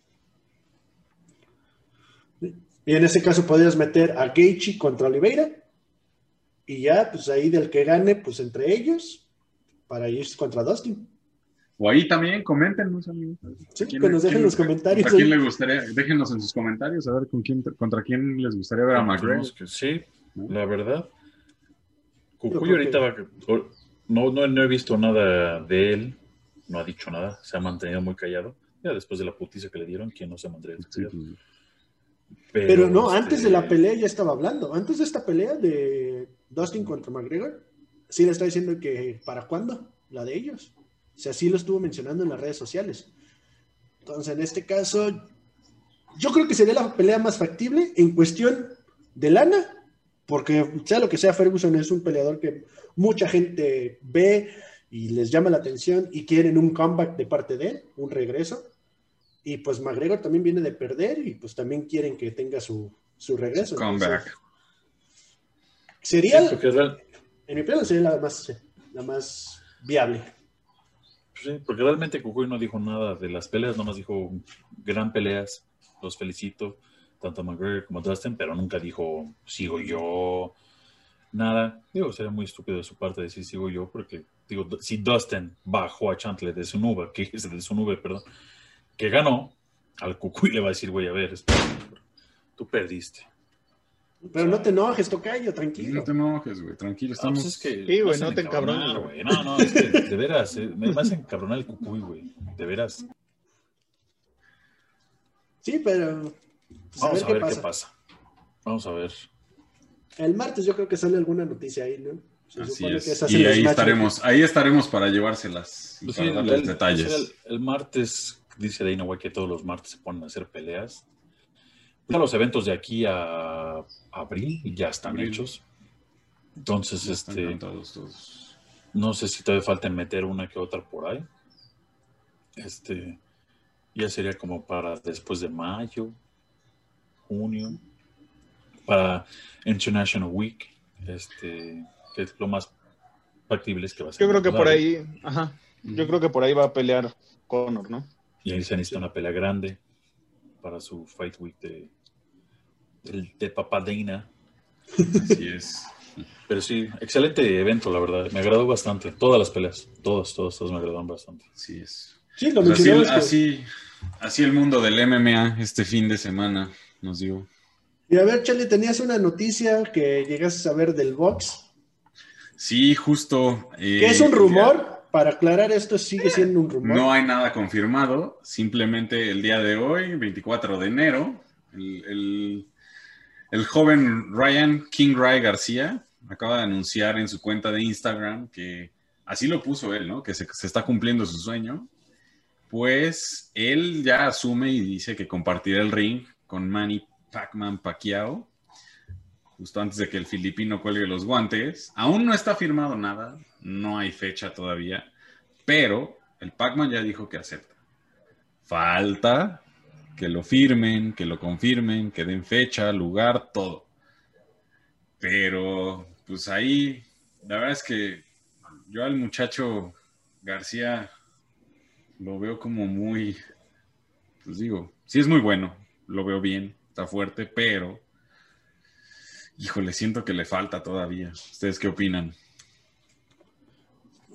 [SPEAKER 1] Y en ese caso podrías meter a Gaethje contra Oliveira y ya, pues ahí del que gane, pues entre ellos, para irse contra Dustin.
[SPEAKER 3] O ahí también, coméntenos, amigos.
[SPEAKER 1] Sí,
[SPEAKER 3] ¿A quién-
[SPEAKER 1] que nos dejen
[SPEAKER 3] quién-
[SPEAKER 1] los comentarios.
[SPEAKER 3] ¿A quién le gustaría? Déjenos en sus comentarios a ver con quién, contra quién les gustaría ver a McGregor.
[SPEAKER 2] Que- Sí,
[SPEAKER 3] ¿no?
[SPEAKER 2] la verdad. Cucuy ahorita va, o- no, no, no he visto nada de él, no ha dicho nada, se ha mantenido muy callado. Ya después de la putiza que le dieron, ¿quién no se
[SPEAKER 3] Sí,
[SPEAKER 2] callado?
[SPEAKER 1] Pero no,
[SPEAKER 2] este,
[SPEAKER 1] antes de la pelea ya estaba hablando. Antes de esta pelea de Dustin contra McGregor, sí le está diciendo que para cuándo, la de ellos. O sea, sí lo estuvo mencionando en las redes sociales. Entonces, en este caso, yo creo que sería la pelea más factible en cuestión de lana, porque sea lo que sea, Ferguson es un peleador que mucha gente ve y les llama la atención y quieren un comeback de parte de él, un regreso. Y pues McGregor también viene de perder y pues también quieren que tenga su, su regreso.
[SPEAKER 3] Comeback.
[SPEAKER 1] Entonces, sería,
[SPEAKER 2] Sí, porque, real-
[SPEAKER 1] en mi opinión, sería la más, la más viable.
[SPEAKER 2] sí, porque realmente Cucuy no dijo nada de las peleas, nomás dijo gran peleas, los felicito, tanto a McGregor como a Dustin, pero nunca dijo sigo yo, nada. Digo, sería muy estúpido de su parte decir sigo yo, porque digo, si Dustin bajó a Chandler de su nube, que es de su nube, perdón, que ganó, al Cucuy le va a decir, güey, a ver, espera, tú perdiste.
[SPEAKER 1] Pero no te enojes, tocayo, tranquilo.
[SPEAKER 3] No te enojes, güey, tranquilo,
[SPEAKER 2] Ah, pues
[SPEAKER 3] estamos...
[SPEAKER 2] es que
[SPEAKER 4] Sí, güey, no te encabrones,
[SPEAKER 2] güey. No, no, es que de veras, eh, me me hace encabronar el cucuy, güey. De veras.
[SPEAKER 1] Sí, pero. Pues,
[SPEAKER 2] Vamos a ver qué pasa. Vamos a ver.
[SPEAKER 1] El martes yo creo que sale alguna noticia ahí, ¿no? Se
[SPEAKER 3] Así
[SPEAKER 1] supone que
[SPEAKER 3] es.
[SPEAKER 1] hace
[SPEAKER 3] Y ahí estaremos, ahí estaremos para llevárselas y
[SPEAKER 2] Pues
[SPEAKER 3] para
[SPEAKER 2] sí,
[SPEAKER 3] darles
[SPEAKER 2] el,
[SPEAKER 3] detalles.
[SPEAKER 2] el- el martes, dice Dana White que todos los martes se ponen a hacer peleas. Ya los eventos de aquí a abril ya están
[SPEAKER 3] Abril.
[SPEAKER 2] hechos. Entonces, este,
[SPEAKER 3] todos.
[SPEAKER 2] no sé si todavía falta meter una que otra por ahí. Este, ya sería como para después de mayo, junio, para International Week, este, que es lo más factible es que va a ser.
[SPEAKER 4] Yo creo que por ahí, ajá, yo creo que por ahí va a pelear Conor, ¿no?
[SPEAKER 2] Y ahí se necesita una pelea grande para su Fight Week de, de Papá Dana.
[SPEAKER 3] Así es.
[SPEAKER 2] Pero sí, excelente evento, la verdad. Me agradó bastante. Todas las peleas, todas, todas, todas me agradaron bastante.
[SPEAKER 3] Así es.
[SPEAKER 1] Sí, lo
[SPEAKER 3] Pues así,
[SPEAKER 1] que-
[SPEAKER 3] así, así el mundo del MMA este fin de semana, nos digo.
[SPEAKER 1] Y a ver, Charlie, tenías una noticia que llegaste a saber del box.
[SPEAKER 3] Sí, justo. eh,
[SPEAKER 1] Que es un rumor. Para aclarar, esto sigue siendo un rumor.
[SPEAKER 3] No hay nada confirmado, simplemente el día de hoy, 24 de enero, el, el- el joven Ryan King Ray García acaba de anunciar en su cuenta de Instagram que así lo puso él, ¿no? Que se, se está cumpliendo su sueño. Pues él ya asume y dice que compartirá el ring con Manny Pacman Pacquiao justo antes de que el filipino cuelgue los guantes. Aún no está firmado nada, no hay fecha todavía, pero el Pac-Man ya dijo que acepta. Falta que lo firmen, que lo confirmen, que den fecha, lugar, todo. Pero, pues ahí, la verdad es que yo al muchacho García lo veo como muy, pues digo, sí es muy bueno, lo veo bien, está fuerte, pero, híjole, siento que le falta todavía. ¿Ustedes qué opinan?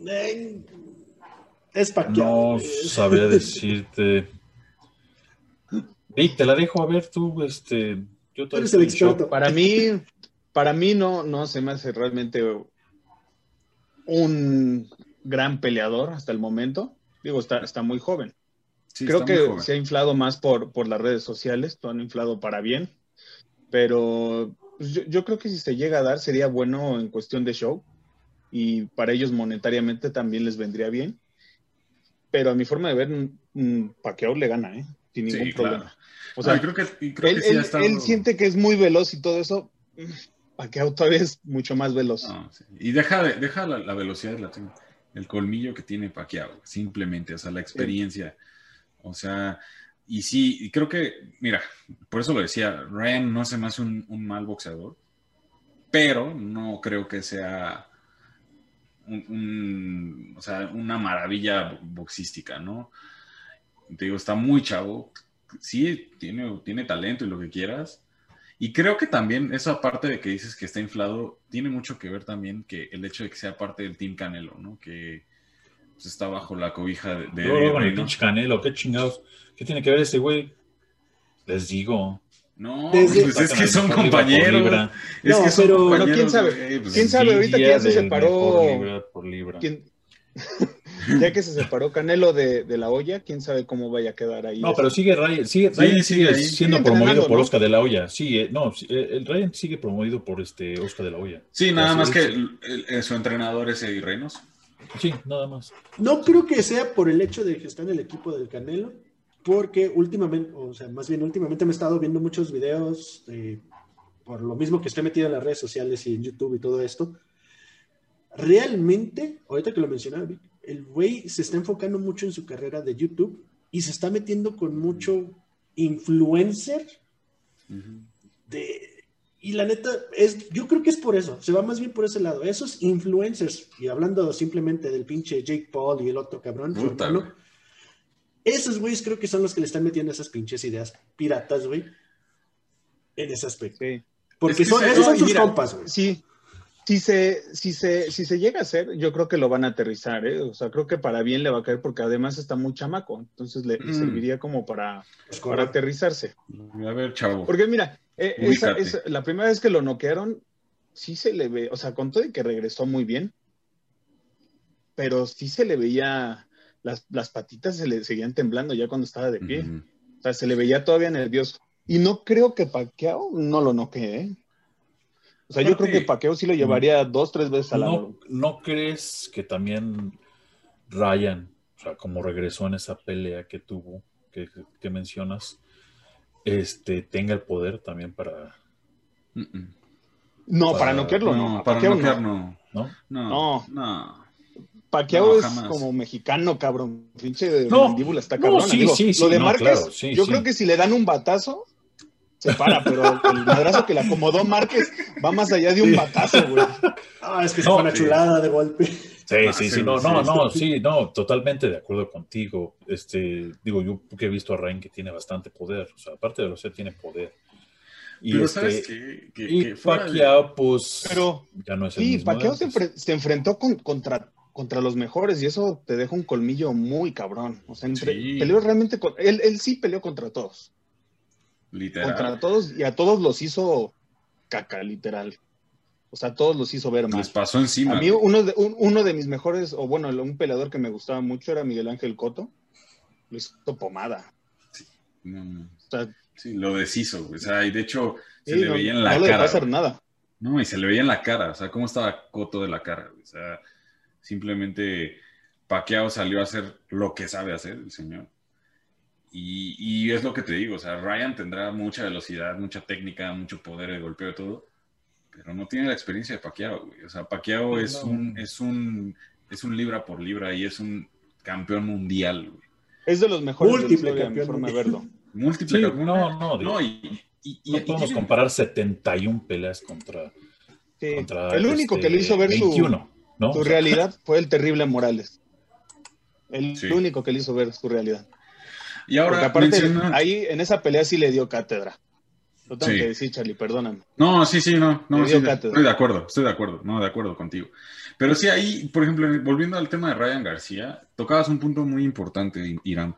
[SPEAKER 1] Eh, es para
[SPEAKER 2] No sabría decirte. Ey, te la dejo a ver tú, este. Yo
[SPEAKER 1] eres el experto.
[SPEAKER 4] Para mí, para mí no, no se me hace realmente un gran peleador hasta el momento. Digo, está, está muy joven.
[SPEAKER 3] Sí,
[SPEAKER 4] Creo que se ha inflado más por, por las redes sociales, lo han inflado para bien, pero pues, yo, yo creo que si se llega a dar sería bueno en cuestión de show y para ellos monetariamente también les vendría bien. Pero a mi forma de ver, Pacquiao le gana, ¿eh? Sin ningún
[SPEAKER 3] Sí,
[SPEAKER 4] problema.
[SPEAKER 3] claro.
[SPEAKER 4] O sea,
[SPEAKER 3] creo que, creo
[SPEAKER 4] él,
[SPEAKER 3] que sí
[SPEAKER 4] él-
[SPEAKER 3] estado-
[SPEAKER 4] él siente que es muy veloz y todo eso. Pacquiao todavía es mucho más veloz.
[SPEAKER 3] No, sí. Y deja, de- deja la, la velocidad, la el colmillo que tiene Pacquiao, simplemente, o sea, la experiencia. O sea, y sí, y creo que, mira, por eso lo decía, Ryan no se me hace un, un mal boxeador, pero no creo que sea un, o sea, una maravilla boxística, ¿no? Te digo, está muy chavo, sí, tiene, tiene talento y lo que quieras. Y creo que también esa parte de que dices que está inflado tiene mucho que ver también que el hecho de que sea parte del Team Canelo, ¿no? Que está bajo la cobija de, de
[SPEAKER 2] Luego,
[SPEAKER 3] Eddie
[SPEAKER 2] con el
[SPEAKER 3] Reynoso.
[SPEAKER 2] pinche Canelo, qué chingados. ¿Qué tiene que ver ese güey? Les digo.
[SPEAKER 3] No,
[SPEAKER 1] Desde-
[SPEAKER 3] pues es que son
[SPEAKER 2] por
[SPEAKER 3] compañeros.
[SPEAKER 2] libra.
[SPEAKER 3] Es
[SPEAKER 1] No,
[SPEAKER 3] que son
[SPEAKER 1] pero-
[SPEAKER 3] compañeros,
[SPEAKER 4] pero quién sabe,
[SPEAKER 3] güey, pues,
[SPEAKER 4] quién sabe ahorita que ya se separó.
[SPEAKER 2] mejor libra por libra.
[SPEAKER 4] ¿Quién- ya que se separó Canelo de, de la olla, quién sabe cómo vaya a quedar ahí.
[SPEAKER 2] No, pero sigue Ryan, sigue,
[SPEAKER 3] Sí,
[SPEAKER 2] Ryan
[SPEAKER 3] sí,
[SPEAKER 2] sigue siendo
[SPEAKER 4] Sigue
[SPEAKER 2] promovido por
[SPEAKER 4] ¿no?
[SPEAKER 2] Oscar de la Hoya. Sí, eh, no, eh, el Ryan sigue promovido por este Oscar de la Hoya.
[SPEAKER 3] Sí, nada
[SPEAKER 2] Así
[SPEAKER 3] más
[SPEAKER 2] es.
[SPEAKER 3] que el- el- el- su entrenador es Eddie Reynoso.
[SPEAKER 2] Sí, nada más.
[SPEAKER 1] No creo que sea por el hecho de que está en el equipo del Canelo, porque últimamente, o sea, más bien últimamente me he estado viendo muchos videos, eh, por lo mismo que estoy metido en las redes sociales y en YouTube y todo esto. Realmente, ahorita que lo mencionaba, el güey se está enfocando mucho en su carrera de YouTube y se está metiendo con mucho influencer de... Y la neta, es, yo creo que es por eso, se va más bien por ese lado. Esos influencers, y hablando simplemente del pinche Jake Paul y el otro cabrón, hermano,
[SPEAKER 3] güey.
[SPEAKER 1] esos güeyes creo que son los que le están metiendo esas pinches ideas piratas, güey, en ese aspecto.
[SPEAKER 4] Sí.
[SPEAKER 1] Porque
[SPEAKER 3] Es que
[SPEAKER 1] son,
[SPEAKER 3] se-
[SPEAKER 1] esos son sus
[SPEAKER 4] mira,
[SPEAKER 1] compas, güey.
[SPEAKER 4] Sí, si se, si, se, si se llega a hacer, yo creo que lo van a aterrizar, ¿eh? O sea, creo que para bien le va a caer porque además está muy chamaco, entonces le,
[SPEAKER 3] Mm.
[SPEAKER 4] serviría como para, para aterrizarse.
[SPEAKER 3] A ver, chavo.
[SPEAKER 4] Porque mira, Eh, esa- esa- la primera vez que lo noquearon, sí se le ve, o sea, con todo y que regresó muy bien, pero sí se le veía, las, las patitas se le seguían temblando ya cuando estaba de pie. O sea, se le veía todavía nervioso. Y no creo que Pacquiao no lo noquee, ¿eh? O sea, yo creo que Pacquiao sí lo llevaría dos, tres veces al
[SPEAKER 2] ¿No,
[SPEAKER 4] ángulo.
[SPEAKER 2] ¿No crees que también Ryan, o sea, como regresó en esa pelea que tuvo, que, que mencionas, este, tenga el poder también para.
[SPEAKER 4] No, para,
[SPEAKER 2] Para-
[SPEAKER 4] noquearlo, no.
[SPEAKER 3] Para
[SPEAKER 4] Pacquiao
[SPEAKER 3] noquear,
[SPEAKER 4] no.
[SPEAKER 3] no.
[SPEAKER 2] ¿no?
[SPEAKER 3] No.
[SPEAKER 4] No.
[SPEAKER 3] No.
[SPEAKER 4] Pacquiao
[SPEAKER 3] No,
[SPEAKER 4] es
[SPEAKER 3] jamás.
[SPEAKER 4] como mexicano, cabrón. Pinche
[SPEAKER 2] No,
[SPEAKER 4] mandíbula está
[SPEAKER 2] no,
[SPEAKER 4] cabrón.
[SPEAKER 2] sí, sí, sí,
[SPEAKER 4] lo de
[SPEAKER 2] no,
[SPEAKER 4] Márquez,
[SPEAKER 2] claro, sí,
[SPEAKER 4] yo
[SPEAKER 2] sí.
[SPEAKER 4] creo que si le dan un batazo, se para, pero el madrazo que le acomodó Márquez va más allá de un
[SPEAKER 1] Sí.
[SPEAKER 4] batazo, güey.
[SPEAKER 1] Ah, es que
[SPEAKER 2] No,
[SPEAKER 1] fue una chulada de golpe.
[SPEAKER 2] Sí, sí,
[SPEAKER 3] sí,
[SPEAKER 2] no, no,
[SPEAKER 3] sí.
[SPEAKER 2] no, sí, no, totalmente de acuerdo contigo. Este, digo, yo que he visto a Ryan que tiene bastante poder, o sea, aparte de lo que tiene poder. Y
[SPEAKER 3] Pero
[SPEAKER 2] este,
[SPEAKER 3] ¿sabes qué? Que,
[SPEAKER 2] y
[SPEAKER 3] que de-
[SPEAKER 2] pues,
[SPEAKER 4] Pero
[SPEAKER 2] ya no es el
[SPEAKER 4] sí,
[SPEAKER 2] mismo
[SPEAKER 4] Pacquiao se, se enfrentó con- contra, contra los mejores y eso te deja un colmillo muy cabrón. O sea, entre-
[SPEAKER 3] Sí.
[SPEAKER 4] peleó realmente con. Él, él sí peleó contra todos.
[SPEAKER 3] Literal.
[SPEAKER 4] Contra todos y a todos los hizo caca, literal. O sea, todos los hizo ver
[SPEAKER 3] Les
[SPEAKER 4] mal.
[SPEAKER 3] pasó encima.
[SPEAKER 4] A mí uno de, un- uno de mis mejores, o bueno, un peleador que me gustaba mucho era Miguel Ángel Coto. Lo hizo pomada.
[SPEAKER 3] No, no.
[SPEAKER 4] O sea,
[SPEAKER 3] Sí, lo deshizo. O sea, y de hecho se
[SPEAKER 4] sí,
[SPEAKER 3] le
[SPEAKER 4] no,
[SPEAKER 3] veía en la
[SPEAKER 4] no le dejó
[SPEAKER 3] cara.
[SPEAKER 4] hacer nada.
[SPEAKER 3] No, y se le veía en la cara. O sea, cómo estaba Coto de la cara. O sea, simplemente Pacquiao salió a hacer lo que sabe hacer el señor. Y, y es lo que te digo. O sea, Ryan tendrá mucha velocidad, mucha técnica, mucho poder de golpeo y todo. Pero no tiene la experiencia de Pacquiao, güey. O sea, Pacquiao es
[SPEAKER 2] No.
[SPEAKER 3] un, es un, es un libra por libra y es un campeón mundial, güey.
[SPEAKER 4] Es de los mejores de la
[SPEAKER 1] Múltiple
[SPEAKER 4] mi
[SPEAKER 1] campeón
[SPEAKER 4] forma de
[SPEAKER 1] mundial.
[SPEAKER 4] verlo.
[SPEAKER 3] Múltiple
[SPEAKER 2] Sí,
[SPEAKER 3] campeón.
[SPEAKER 2] no, no,
[SPEAKER 3] No, y, y- y-
[SPEAKER 2] no
[SPEAKER 3] y
[SPEAKER 2] podemos comparar 71 peleas contra,
[SPEAKER 4] Sí.
[SPEAKER 2] contra
[SPEAKER 4] El único
[SPEAKER 2] este,
[SPEAKER 4] que le hizo ver su,
[SPEAKER 2] 21, ¿no?
[SPEAKER 4] su
[SPEAKER 2] O sea,
[SPEAKER 4] realidad fue el terrible Morales. El
[SPEAKER 3] Sí.
[SPEAKER 4] único que le hizo ver su realidad.
[SPEAKER 3] Y ahora
[SPEAKER 4] Porque aparte,
[SPEAKER 3] menciona-
[SPEAKER 4] ahí en esa pelea sí le dio cátedra. Lo tengo
[SPEAKER 3] Sí.
[SPEAKER 4] que decir, Charlie, perdóname.
[SPEAKER 3] No, sí, sí, no, no
[SPEAKER 4] cátedra.
[SPEAKER 3] estoy de acuerdo, estoy de acuerdo, no, de acuerdo contigo. Pero sí, ahí, por ejemplo, volviendo al tema de Ryan García, tocabas un punto muy importante, Irán.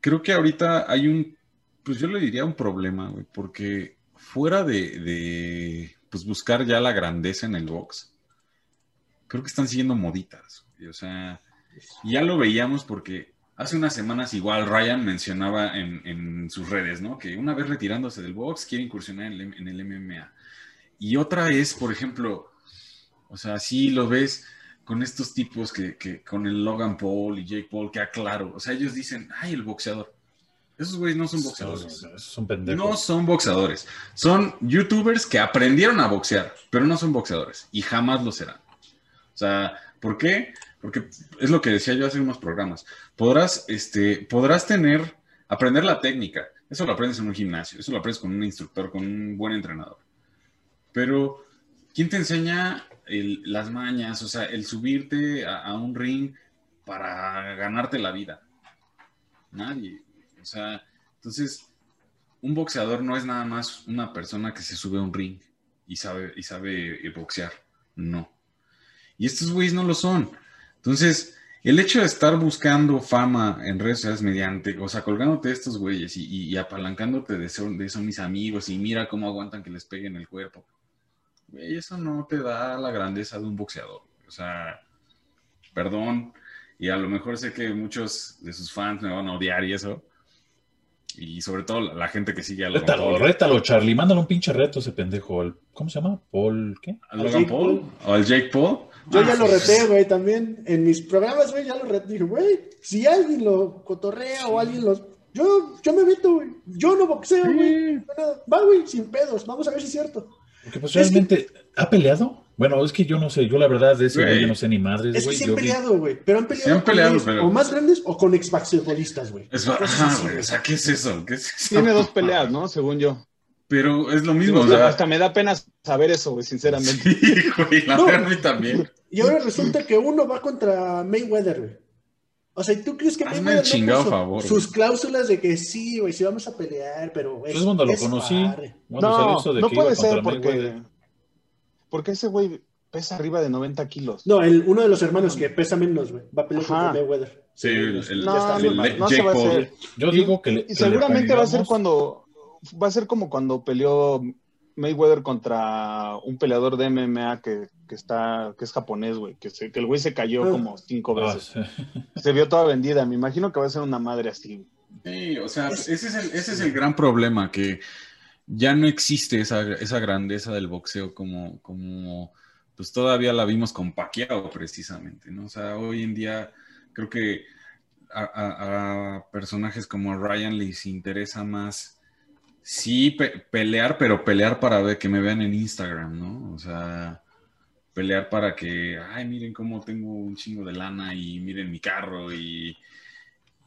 [SPEAKER 3] Creo que ahorita hay un, pues yo le diría un problema, güey, porque fuera de, de, pues buscar ya la grandeza en el box, creo que están siguiendo moditas, güey, o sea, ya lo veíamos porque hace unas semanas igual Ryan mencionaba en, en sus redes, ¿no? Que una vez retirándose del box quiere incursionar en el, en el MMA. Y otra es, por ejemplo, o sea, sí lo ves con estos tipos que, que con el Logan Paul y Jake Paul, que aclaro, o sea, ellos dicen, ay, el boxeador. Esos güeyes no son boxeadores.
[SPEAKER 2] Esos son pendejos.
[SPEAKER 3] No son boxeadores. Son youtubers que aprendieron a boxear, pero no son boxeadores y jamás lo serán. O sea, ¿por qué? Porque es lo que decía yo hace unos programas. Podrás, este, podrás tener, aprender la técnica. Eso lo aprendes en un gimnasio, eso lo aprendes con un instructor, con un buen entrenador. Pero, ¿quién te enseña las mañas? O sea, el subirte a, a un ring para ganarte la vida. Nadie. O sea, entonces, un boxeador no es nada más una persona que se sube a un ring y sabe, y sabe eh, boxear. No. Y estos güeyes no lo son. Entonces, el hecho de estar buscando fama en redes sociales mediante, o sea, colgándote de estos güeyes y, y- y apalancándote de son, de son mis amigos y mira cómo aguantan que les peguen el cuerpo. Güey, eso no te da la grandeza de un boxeador. O sea, perdón. Y a lo mejor sé que muchos de sus fans me van a odiar y eso. Y sobre todo la, la gente que sigue a Logan
[SPEAKER 2] Rétalo,
[SPEAKER 3] Paul.
[SPEAKER 2] rétalo, Charlie. Mándale un pinche reto a ese pendejo. ¿Cómo se llama? Paul, ¿qué?
[SPEAKER 3] ¿A
[SPEAKER 1] Al
[SPEAKER 3] Logan? Paul. ¿O al Jake Paul?
[SPEAKER 1] Yo
[SPEAKER 3] Ah,
[SPEAKER 1] ya lo reté, güey, también. En mis programas, güey, ya lo reté. Dije, güey, si alguien lo cotorrea o alguien los. Yo, yo me meto, güey. Yo no boxeo, güey. Va, güey, sin pedos. Vamos a ver si es cierto.
[SPEAKER 2] Porque pues
[SPEAKER 1] Es que-
[SPEAKER 2] realmente, ¿ha peleado? Bueno, es que yo no sé, yo la verdad de ese
[SPEAKER 3] Güey.
[SPEAKER 2] yo no sé ni madres,
[SPEAKER 1] Es que
[SPEAKER 2] güey.
[SPEAKER 1] sí han peleado, güey. Pero han peleado,
[SPEAKER 3] Sí han
[SPEAKER 1] con
[SPEAKER 3] peleado, pero-
[SPEAKER 1] o más grandes o con ex basquetbolistas, güey.
[SPEAKER 3] Es, ajá, güey,
[SPEAKER 1] güey.
[SPEAKER 3] o sea, ¿qué es eso? ¿Qué es eso?
[SPEAKER 4] Tiene dos peleas, ¿no? Según yo.
[SPEAKER 3] Pero es lo mismo, o sea,
[SPEAKER 4] hasta me da pena saber eso, güey, sinceramente.
[SPEAKER 3] sí, güey, la
[SPEAKER 1] No.
[SPEAKER 3] también.
[SPEAKER 1] Y ahora resulta que uno va contra Mayweather, güey. O sea, ¿y tú crees que
[SPEAKER 3] Hazme
[SPEAKER 1] Mayweather
[SPEAKER 3] el chingado
[SPEAKER 1] puso
[SPEAKER 3] favor,
[SPEAKER 1] sus
[SPEAKER 3] güey.
[SPEAKER 1] cláusulas de que sí, güey, sí vamos a pelear, pero
[SPEAKER 2] Pues es cuando lo conocí, cuando salió
[SPEAKER 4] No,
[SPEAKER 2] eso de
[SPEAKER 4] no
[SPEAKER 2] que iba
[SPEAKER 4] puede ser porque,
[SPEAKER 2] Mayweather.
[SPEAKER 4] porque ese güey pesa arriba de 90 kilos.
[SPEAKER 1] No, el, uno de los hermanos que pesa menos, güey, va a pelear
[SPEAKER 4] Ajá.
[SPEAKER 1] contra Mayweather.
[SPEAKER 3] Sí, el- el-
[SPEAKER 4] No, no, no se va a hacer.
[SPEAKER 2] Yo
[SPEAKER 4] Y-
[SPEAKER 2] digo que le.
[SPEAKER 4] Y
[SPEAKER 2] que le
[SPEAKER 4] seguramente va a ser cuando. Va a ser como cuando peleó Mayweather contra un peleador de MMA que, que está, que es japonés, güey, que, se- que el güey se cayó como cinco
[SPEAKER 2] Ah,
[SPEAKER 4] veces.
[SPEAKER 2] sí.
[SPEAKER 4] Se vio toda vendida. Me imagino que va a ser una madre así.
[SPEAKER 3] Sí, o sea, ese es el, ese es el gran problema, que ya no existe esa, esa grandeza del boxeo como, como pues todavía la vimos con Pacquiao precisamente, ¿no? O sea, hoy en día creo que a, a- a personajes como Ryan les interesa más, sí, pe- pelear, pero pelear para ver que me vean en Instagram, ¿no? O sea, pelear para que, ay, miren cómo tengo un chingo de lana y miren mi carro y,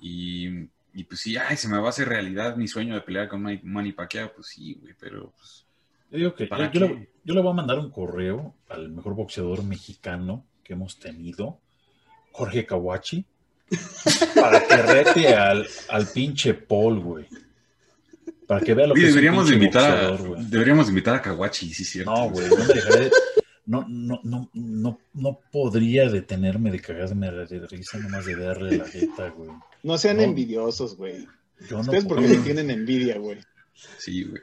[SPEAKER 3] y, y pues sí, ay, se me va a hacer realidad mi sueño de pelear con Manny, Pacquiao, pues sí, güey, pero pues,
[SPEAKER 2] Yo digo que
[SPEAKER 3] ¿Para
[SPEAKER 2] yo, yo le, yo le voy a mandar un correo al mejor boxeador mexicano que hemos tenido, Jorge Kawachi, para que rete al, al pinche Paul, güey. Para que vea lo
[SPEAKER 3] Oye,
[SPEAKER 2] que es un
[SPEAKER 3] deberíamos, de
[SPEAKER 2] pinche
[SPEAKER 3] invitar a,
[SPEAKER 2] boxeador, güey.
[SPEAKER 3] deberíamos invitar a Kawachi, sí, cierto.
[SPEAKER 2] No, güey, no me dejaré. No, no, no, no, no podría detenerme de cagarme de risa nomás de darle la jeta, güey.
[SPEAKER 4] No sean
[SPEAKER 2] No.
[SPEAKER 4] envidiosos, güey.
[SPEAKER 2] Yo no
[SPEAKER 4] Ustedes porque
[SPEAKER 2] puedo.
[SPEAKER 4] le tienen envidia, güey.
[SPEAKER 3] Sí, güey.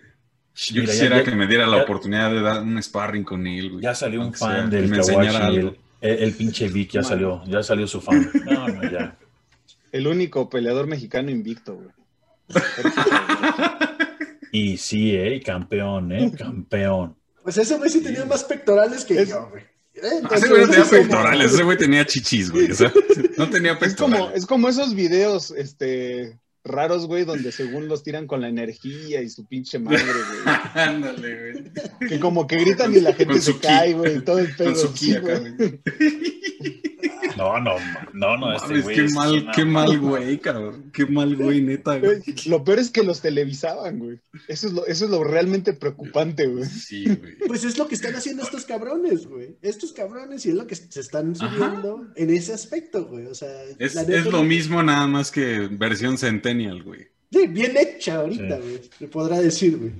[SPEAKER 3] Yo
[SPEAKER 2] Mira,
[SPEAKER 3] quisiera
[SPEAKER 2] ya-
[SPEAKER 3] que me diera la
[SPEAKER 2] ya-
[SPEAKER 3] oportunidad de dar un sparring con él, güey.
[SPEAKER 2] Ya salió un
[SPEAKER 3] Aunque
[SPEAKER 2] fan del Kawachi, el, el, el pinche Vic ya salió, ya salió su fan. No, no, ya.
[SPEAKER 4] El único peleador mexicano invicto, güey.
[SPEAKER 2] Y sí, eh, campeón, eh, campeón.
[SPEAKER 1] Pues ese güey sí tenía más pectorales que
[SPEAKER 4] Es-
[SPEAKER 1] yo, güey. Eh,
[SPEAKER 3] Ah,
[SPEAKER 1] entonces,
[SPEAKER 3] Ese güey no tenía
[SPEAKER 1] es como-
[SPEAKER 3] pectorales, ese güey tenía chichis, güey. O sea, no tenía
[SPEAKER 4] Es como,
[SPEAKER 3] pectorales.
[SPEAKER 4] es como esos videos, este, raros, güey, donde según los tiran con la energía y su pinche madre, güey.
[SPEAKER 3] Ándale, güey.
[SPEAKER 4] Que como que gritan y la gente se cae, güey, todo el pedo.
[SPEAKER 3] Con su
[SPEAKER 4] sí,
[SPEAKER 3] ki acá,
[SPEAKER 4] güey.
[SPEAKER 2] No, no, no, no, este güey.
[SPEAKER 3] qué
[SPEAKER 2] es
[SPEAKER 3] mal,
[SPEAKER 2] una
[SPEAKER 3] qué mal, güey, cabrón. Qué mal, güey, neta, güey.
[SPEAKER 4] Güey, Lo peor es que los televisaban, güey. Eso es lo, eso es lo realmente preocupante, güey.
[SPEAKER 3] Sí, güey.
[SPEAKER 1] Pues es lo que están haciendo estos cabrones, güey. Estos cabrones y es lo que se están subiendo en ese aspecto, güey. O sea,
[SPEAKER 3] Es, lo mismo, nada más que versión Centennial, güey.
[SPEAKER 1] Sí, bien hecha ahorita,
[SPEAKER 2] Sí.
[SPEAKER 1] güey. Se podrá decir, güey.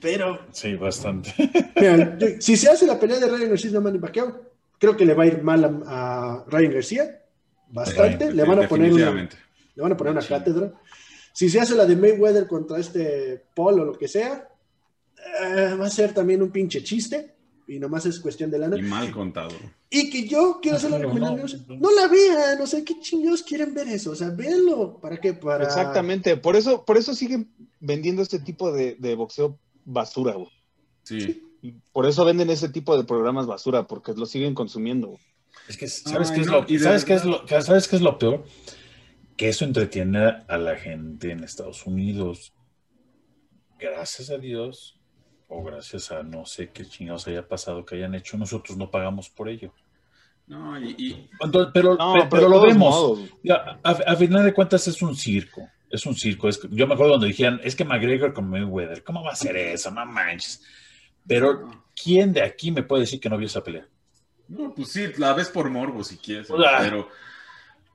[SPEAKER 1] Pero,
[SPEAKER 2] Sí, bastante.
[SPEAKER 1] mira, yo- si se hace la pelea de Ryan García y Manny Pacquiao, creo que le va a ir mal a, a Ryan García. Bastante. le van a poner una, le van a poner una
[SPEAKER 3] Sí.
[SPEAKER 1] cátedra. Si se hace la de Mayweather contra este Paul o lo que sea, eh, va a ser también un pinche chiste. Y nomás es cuestión de lana.
[SPEAKER 3] Y mal contado.
[SPEAKER 1] Y que yo quiero hacer la
[SPEAKER 2] No,
[SPEAKER 1] recomendación.
[SPEAKER 2] no,
[SPEAKER 1] No,
[SPEAKER 2] no.
[SPEAKER 1] la vean, no sé qué chingados quieren ver eso. O sea, véanlo. ¿Para qué? Para.
[SPEAKER 4] Exactamente. Por eso, por eso siguen vendiendo este tipo de, de boxeo basura, güey.
[SPEAKER 3] Sí.
[SPEAKER 4] Y Por eso venden ese tipo de programas basura, porque lo siguen consumiendo.
[SPEAKER 2] Es que, ¿sabes,
[SPEAKER 3] Ay,
[SPEAKER 2] qué, es
[SPEAKER 3] no,
[SPEAKER 2] lo,
[SPEAKER 3] y de
[SPEAKER 2] ¿sabes, qué es
[SPEAKER 3] verdad-
[SPEAKER 2] lo, ¿sabes qué es lo peor? Que eso entretiene a la gente en Estados Unidos. Gracias a Dios, o gracias a no sé qué chingados haya pasado que hayan hecho, nosotros no pagamos por ello.
[SPEAKER 3] No, y, y-
[SPEAKER 2] Entonces, pero,
[SPEAKER 4] No,
[SPEAKER 2] pe-
[SPEAKER 4] pero
[SPEAKER 2] pero
[SPEAKER 4] de
[SPEAKER 2] lo vemos. Ya, a, a final de cuentas es un circo. Es un circo. Es, yo me acuerdo cuando dijeron, es que McGregor con Mayweather, ¿cómo va a ser eso? No manches. Pero, ¿quién de aquí me puede decir que no vio esa pelea?
[SPEAKER 3] no, pues sí, la ves por morbo si quieres,
[SPEAKER 2] Ah.
[SPEAKER 3] pero,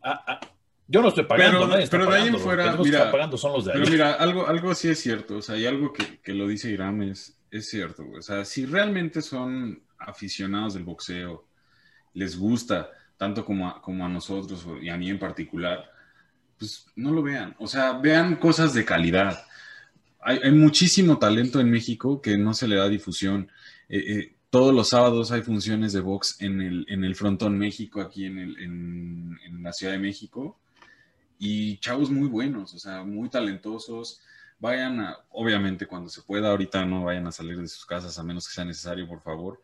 [SPEAKER 2] Ah, ah, yo no estoy pagando,
[SPEAKER 3] Pero-
[SPEAKER 2] nadie está
[SPEAKER 3] pero de ahí en fuera,
[SPEAKER 2] los que están pagando son los de
[SPEAKER 3] pero
[SPEAKER 2] ahí.
[SPEAKER 3] mira, algo, algo sí es cierto, o sea, y algo que, que lo dice Iram es, es cierto, o sea, si realmente son aficionados del boxeo, les gusta, tanto como a, como a nosotros y a mí en particular, pues no lo vean, o sea, vean cosas de calidad. Hay, muchísimo talento en México que no se le da difusión. Eh, eh, todos los sábados hay funciones de box en el, en el Frontón México, aquí en, el, en la Ciudad de México. Y chavos muy buenos, o sea, muy talentosos. Vayan a, obviamente cuando se pueda, ahorita no vayan a salir de sus casas a menos que sea necesario, por favor.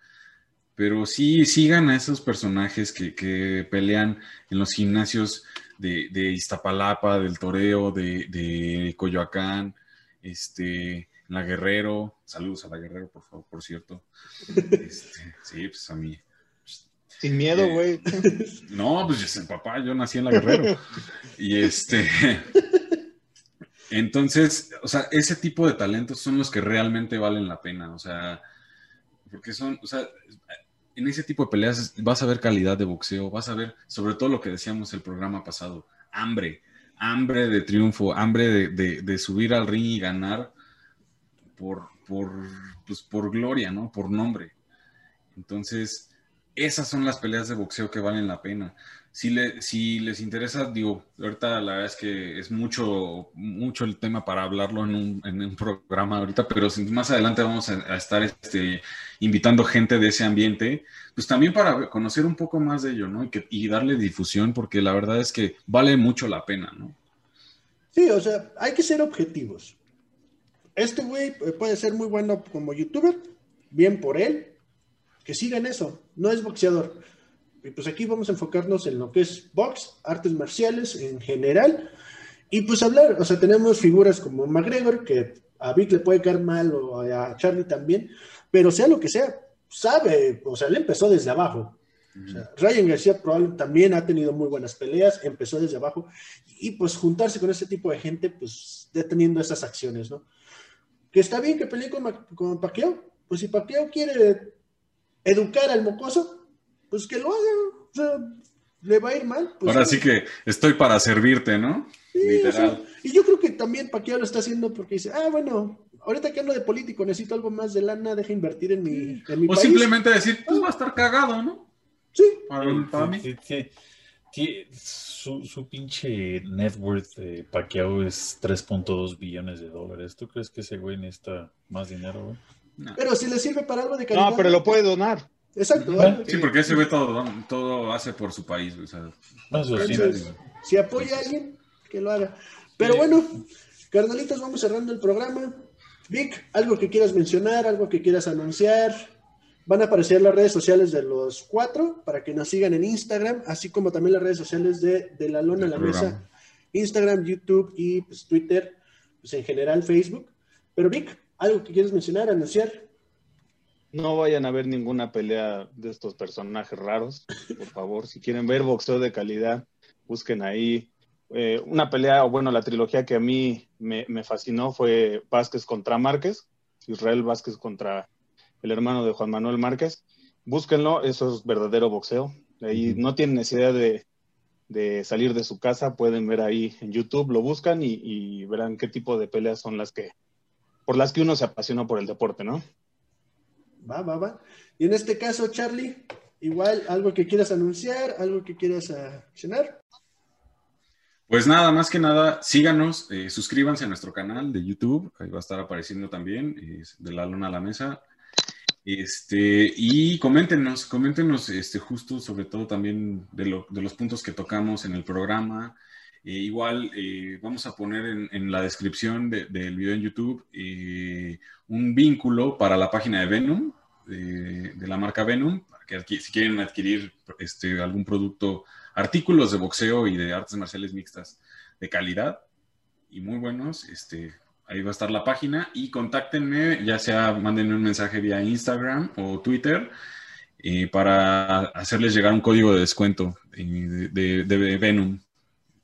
[SPEAKER 3] Pero sí, sigan a esos personajes que, que pelean en los gimnasios de, de Iztapalapa, del Toreo, de, de Coyoacán, este, la Guerrero. Saludos a la Guerrero, por favor, por cierto. Este, sí, pues a mí.
[SPEAKER 4] Sin miedo,
[SPEAKER 3] Eh,
[SPEAKER 4] güey.
[SPEAKER 3] No, pues yo papá, yo nací en la Guerrero. Y este. Entonces, o sea, ese tipo de talentos son los que realmente valen la pena. O sea, porque son, o sea, en ese tipo de peleas vas a ver calidad de boxeo, vas a ver, sobre todo lo que decíamos el programa pasado, hambre, hambre de triunfo, hambre de, de- subir al ring y ganar por, por, pues, por gloria, ¿no? Por nombre. Entonces, esas son las peleas de boxeo que valen la pena. Si, le, si les interesa, digo, ahorita la verdad es que es mucho, mucho el tema para hablarlo en un, en un programa ahorita, pero más adelante vamos a, estar este, invitando gente de ese ambiente, pues también para conocer un poco más de ello, ¿no? Y, que, y darle difusión, porque la verdad es que vale mucho la pena, ¿no?
[SPEAKER 1] Sí, o sea, hay que ser objetivos. Este güey puede ser muy bueno como youtuber, bien por él, que sigan eso, no es boxeador y pues aquí vamos a enfocarnos en lo que es box, artes marciales en general. Y pues hablar, o sea, tenemos figuras como McGregor, que a Vic le puede caer mal o a Charlie también, pero sea lo que sea, sabe, o sea, él empezó desde abajo. Ryan García probablemente también ha tenido muy buenas peleas, empezó desde abajo, y pues juntarse con ese tipo de gente, pues deteniendo esas acciones, ¿no? Que está bien que pelee con, con Pacquiao, pues si Pacquiao quiere educar al mocoso, pues que lo haga. O sea, le va a ir mal. Pues
[SPEAKER 3] Ahora sí que estoy para servirte, ¿no?
[SPEAKER 1] Literal. y yo creo que también Paquiao lo está haciendo porque dice, ah, bueno, ahorita que ando de político, necesito algo más de lana, deja invertir en mi, en mi
[SPEAKER 3] o simplemente decir, pues va a estar cagado, ¿no?
[SPEAKER 1] Sí.
[SPEAKER 2] Para, mí. Su, su, pinche net worth de Pacquiao es 3.2 billones de dólares. ¿Tú crees que ese güey necesita más dinero, güey?
[SPEAKER 1] No. Pero si le sirve para algo de calidad.
[SPEAKER 4] No, pero lo puede donar.
[SPEAKER 1] Exacto.
[SPEAKER 3] Sí, porque ese güey todo, todo hace por su país.
[SPEAKER 1] si apoya a alguien, que lo haga. Pero bueno, carnalitos, vamos cerrando el programa. Vic, algo que quieras mencionar, algo que quieras anunciar. Van a aparecer las redes sociales de los cuatro para que nos sigan en Instagram, así como también las redes sociales de, de La Lona en la Mesa. Instagram, YouTube y pues, Twitter, pues en general Facebook. Pero Vic, algo que quieras mencionar, anunciar.
[SPEAKER 4] No vayan a ver ninguna pelea de estos personajes raros, por favor. Si quieren ver boxeo de calidad, busquen ahí. Eh, una pelea, o bueno, la trilogía que a mí me, fascinó fue Vázquez contra Márquez, Israel Vázquez contra el hermano de Juan Manuel Márquez. Búsquenlo, eso es verdadero boxeo. Ahí no tienen necesidad de, salir de su casa, pueden ver ahí en YouTube, lo buscan y, y verán qué tipo de peleas son las que, por las que uno se apasiona por el deporte, ¿no?
[SPEAKER 1] Va, va, va. Y en este caso, Charlie, igual algo que quieras anunciar, algo que quieras accionar.
[SPEAKER 3] Pues nada, más que nada, síganos, eh, suscríbanse a nuestro canal de YouTube, ahí va a estar apareciendo también, de la luna a la mesa. Este, y coméntenos, coméntenos este, justo sobre todo también de, los puntos que tocamos en el programa. Eh, igual eh, vamos a poner en, la descripción del video en YouTube un vínculo para la página de Venom, de, la marca Venom, para que si quieren adquirir este, algún producto, artículos de boxeo y de artes marciales mixtas de calidad y muy buenos, este, ahí va a estar la página y contáctenme, ya sea mándenme un mensaje vía Instagram o Twitter eh, para hacerles llegar un código de descuento eh, de, de, Venom.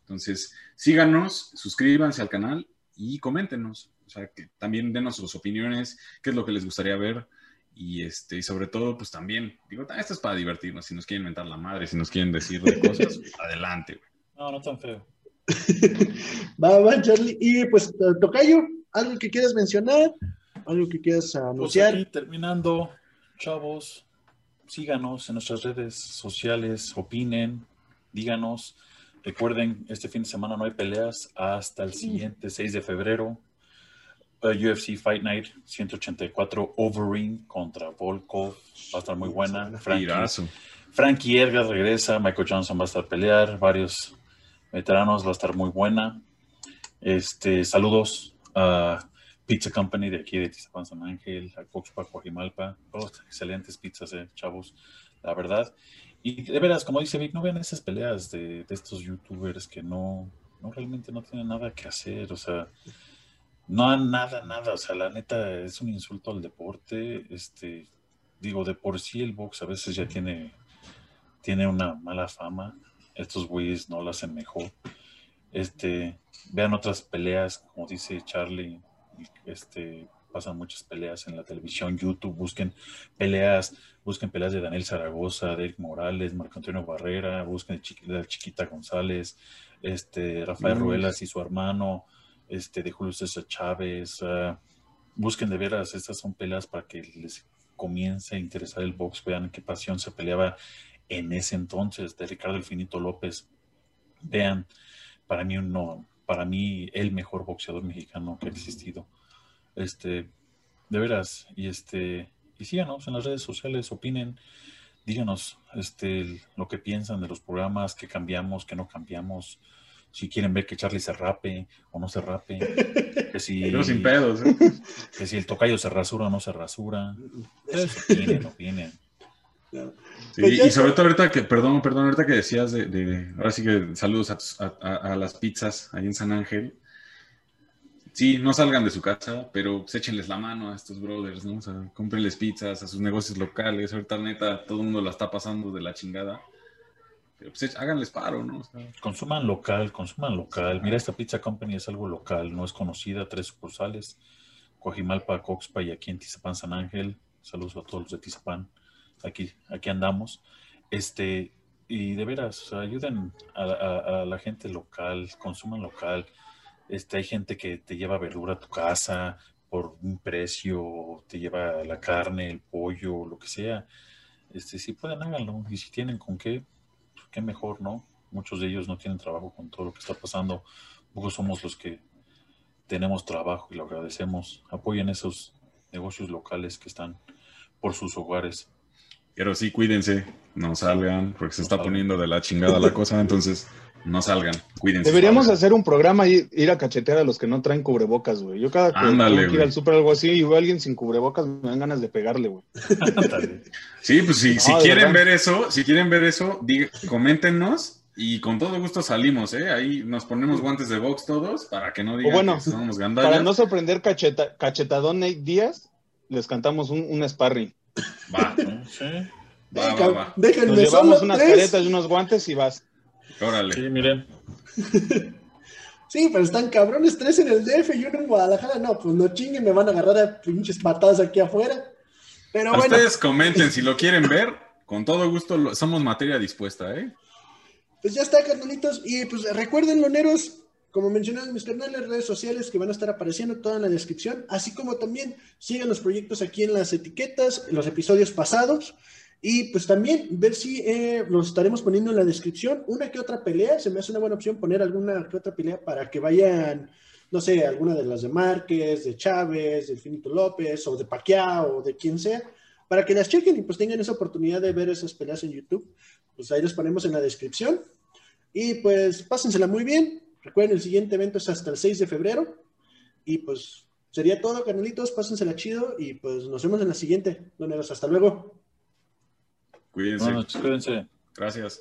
[SPEAKER 3] Entonces, síganos, suscríbanse al canal y coméntenos. O sea, que también denos sus opiniones, qué es lo que les gustaría ver. Y, este, y sobre todo, pues también, digo, esto es para divertirnos. Si nos quieren inventar la madre, si nos quieren decir cosas, adelante.
[SPEAKER 2] No, no tan feo.
[SPEAKER 1] va, va, Charlie. Y pues, Tocayo, ¿algo que quieras mencionar? ¿Algo que quieras pues anunciar? Pues
[SPEAKER 2] terminando, chavos, síganos en nuestras redes sociales, opinen, díganos. Recuerden, este fin de semana no hay peleas hasta el siguiente 6 de febrero. UFC Fight Night 184 Overring contra Volkov. Va a estar muy buena. Frankie, Frankie Edgar regresa. Michael Johnson va a estar a pelear. Varios veteranos. Va a estar muy buena. Este, saludos a Pizza Company de aquí de Tizapán San Ángel, a Coxpa, Coajimalpa. Excelentes pizzas, eh, chavos. La verdad. Y de veras, como dice Vic, no vean esas peleas de, de estos youtubers que no, no realmente no tienen nada que hacer. O sea, no, nada, nada. O sea, la neta es un insulto al deporte. Este, digo, de por sí el box a veces ya tiene, tiene una mala fama. Estos güeyes no lo hacen mejor. Este, vean otras peleas, como dice Charlie, este, pasan muchas peleas en la televisión, YouTube, busquen peleas, busquen peleas de Daniel Zaragoza, de Eric Morales, Marco Antonio Barrera, busquen de Chiquita González, este, Rafael Ruelas y su hermano, este, de Julio César Chávez. Ah, busquen de veras, estas son peleas para que les comience a interesar el box, vean qué pasión se peleaba en ese entonces de Ricardo El Finito López. Vean, para mí uno, para mí el mejor boxeador mexicano que ha existido. Este, de veras, y este, y síganos en las redes sociales, opinen, díganos este, lo que piensan de los programas, que cambiamos, que no cambiamos, si quieren ver que Charlie se rape o no se rape, que si,
[SPEAKER 3] sin pedos, ¿eh?
[SPEAKER 2] que si el tocayo se rasura o no se rasura. opinen, opinen.
[SPEAKER 3] Sí, y sobre todo ahorita que, perdón, perdón, ahorita que decías de, ahora sí que saludos a, a, las pizzas ahí en San Ángel. Sí, no salgan de su casa, pero pues, échenles la mano a estos brothers, ¿no? O sea, cómprenles pizzas a sus negocios locales. Ahorita, neta, todo el mundo la está pasando de la chingada. Pero pues háganles paro, ¿no?
[SPEAKER 2] consuman local, consuman local. Mira, esta Pizza Company es algo local, no es conocida. Tres sucursales: Coajimalpa, Coxpa y aquí en Tizapán, San Ángel. Saludos a todos los de Tizapán. Aquí, aquí andamos. Este, y de veras, ayuden a la gente local, consuman local este, hay gente que te lleva verdura a tu casa por un precio, te lleva la carne, el pollo, lo que sea. Este, si pueden, háganlo. Y si tienen con qué, pues, qué mejor, ¿no? Muchos de ellos no tienen trabajo con todo lo que está pasando. Pocos somos los que tenemos trabajo y lo agradecemos. Apoyen esos negocios locales que están por sus hogares.
[SPEAKER 3] Pero sí, cuídense, no salgan, porque se está poniendo de la chingada la cosa. Entonces, no salgan, cuídense.
[SPEAKER 4] Deberíamos hacer un programa y ir a cachetear a los que no traen cubrebocas, güey. Yo cada que ir al súper algo así y veo a alguien sin cubrebocas, me dan ganas de pegarle, güey.
[SPEAKER 3] sí, pues si, si quieren ver eso, si quieren ver eso, coméntenos y con todo gusto salimos, ¿eh? Ahí nos ponemos guantes de box todos para que no digan
[SPEAKER 4] bueno, que somos gandallas. Para no sorprender cacheta, cachetadón Nate Díaz, les cantamos un, un sparring.
[SPEAKER 3] Va, sí. Va, va, va.
[SPEAKER 4] Déjenme Nos llevamos unas caretas y unos guantes y vas.
[SPEAKER 3] Órale.
[SPEAKER 2] Sí, miren.
[SPEAKER 1] sí, pero están cabrones, tres en el DF y uno en Guadalajara. No, pues no chinguen, me van a agarrar a pinches patadas aquí afuera. Pero bueno.
[SPEAKER 3] Ustedes comenten si lo quieren ver. Con todo gusto, somos materia dispuesta, ¿eh?
[SPEAKER 1] Pues ya está, carnalitos. Y pues recuerden, loneros, como mencioné en mis canales, redes sociales que van a estar apareciendo toda en la descripción, así como también sigan los proyectos aquí en las etiquetas, los episodios pasados. Y pues también ver si eh, los estaremos poniendo en la descripción. Una que otra pelea, se me hace una buena opción poner alguna que otra pelea para que vayan, no sé, alguna de las de Márquez, de Chávez, de Finito López, o de Paquiao, o de quien sea, para que las chequen y pues tengan esa oportunidad de ver esas peleas en YouTube. Pues ahí los ponemos en la descripción. Y pues pásensela muy bien. Recuerden, el siguiente evento es hasta el 6 de febrero. Y pues sería todo, canalitos. Pásensela chido y pues nos vemos en la siguiente. Doneros, hasta luego.
[SPEAKER 3] Cuídense.
[SPEAKER 2] cuídense.
[SPEAKER 3] Gracias.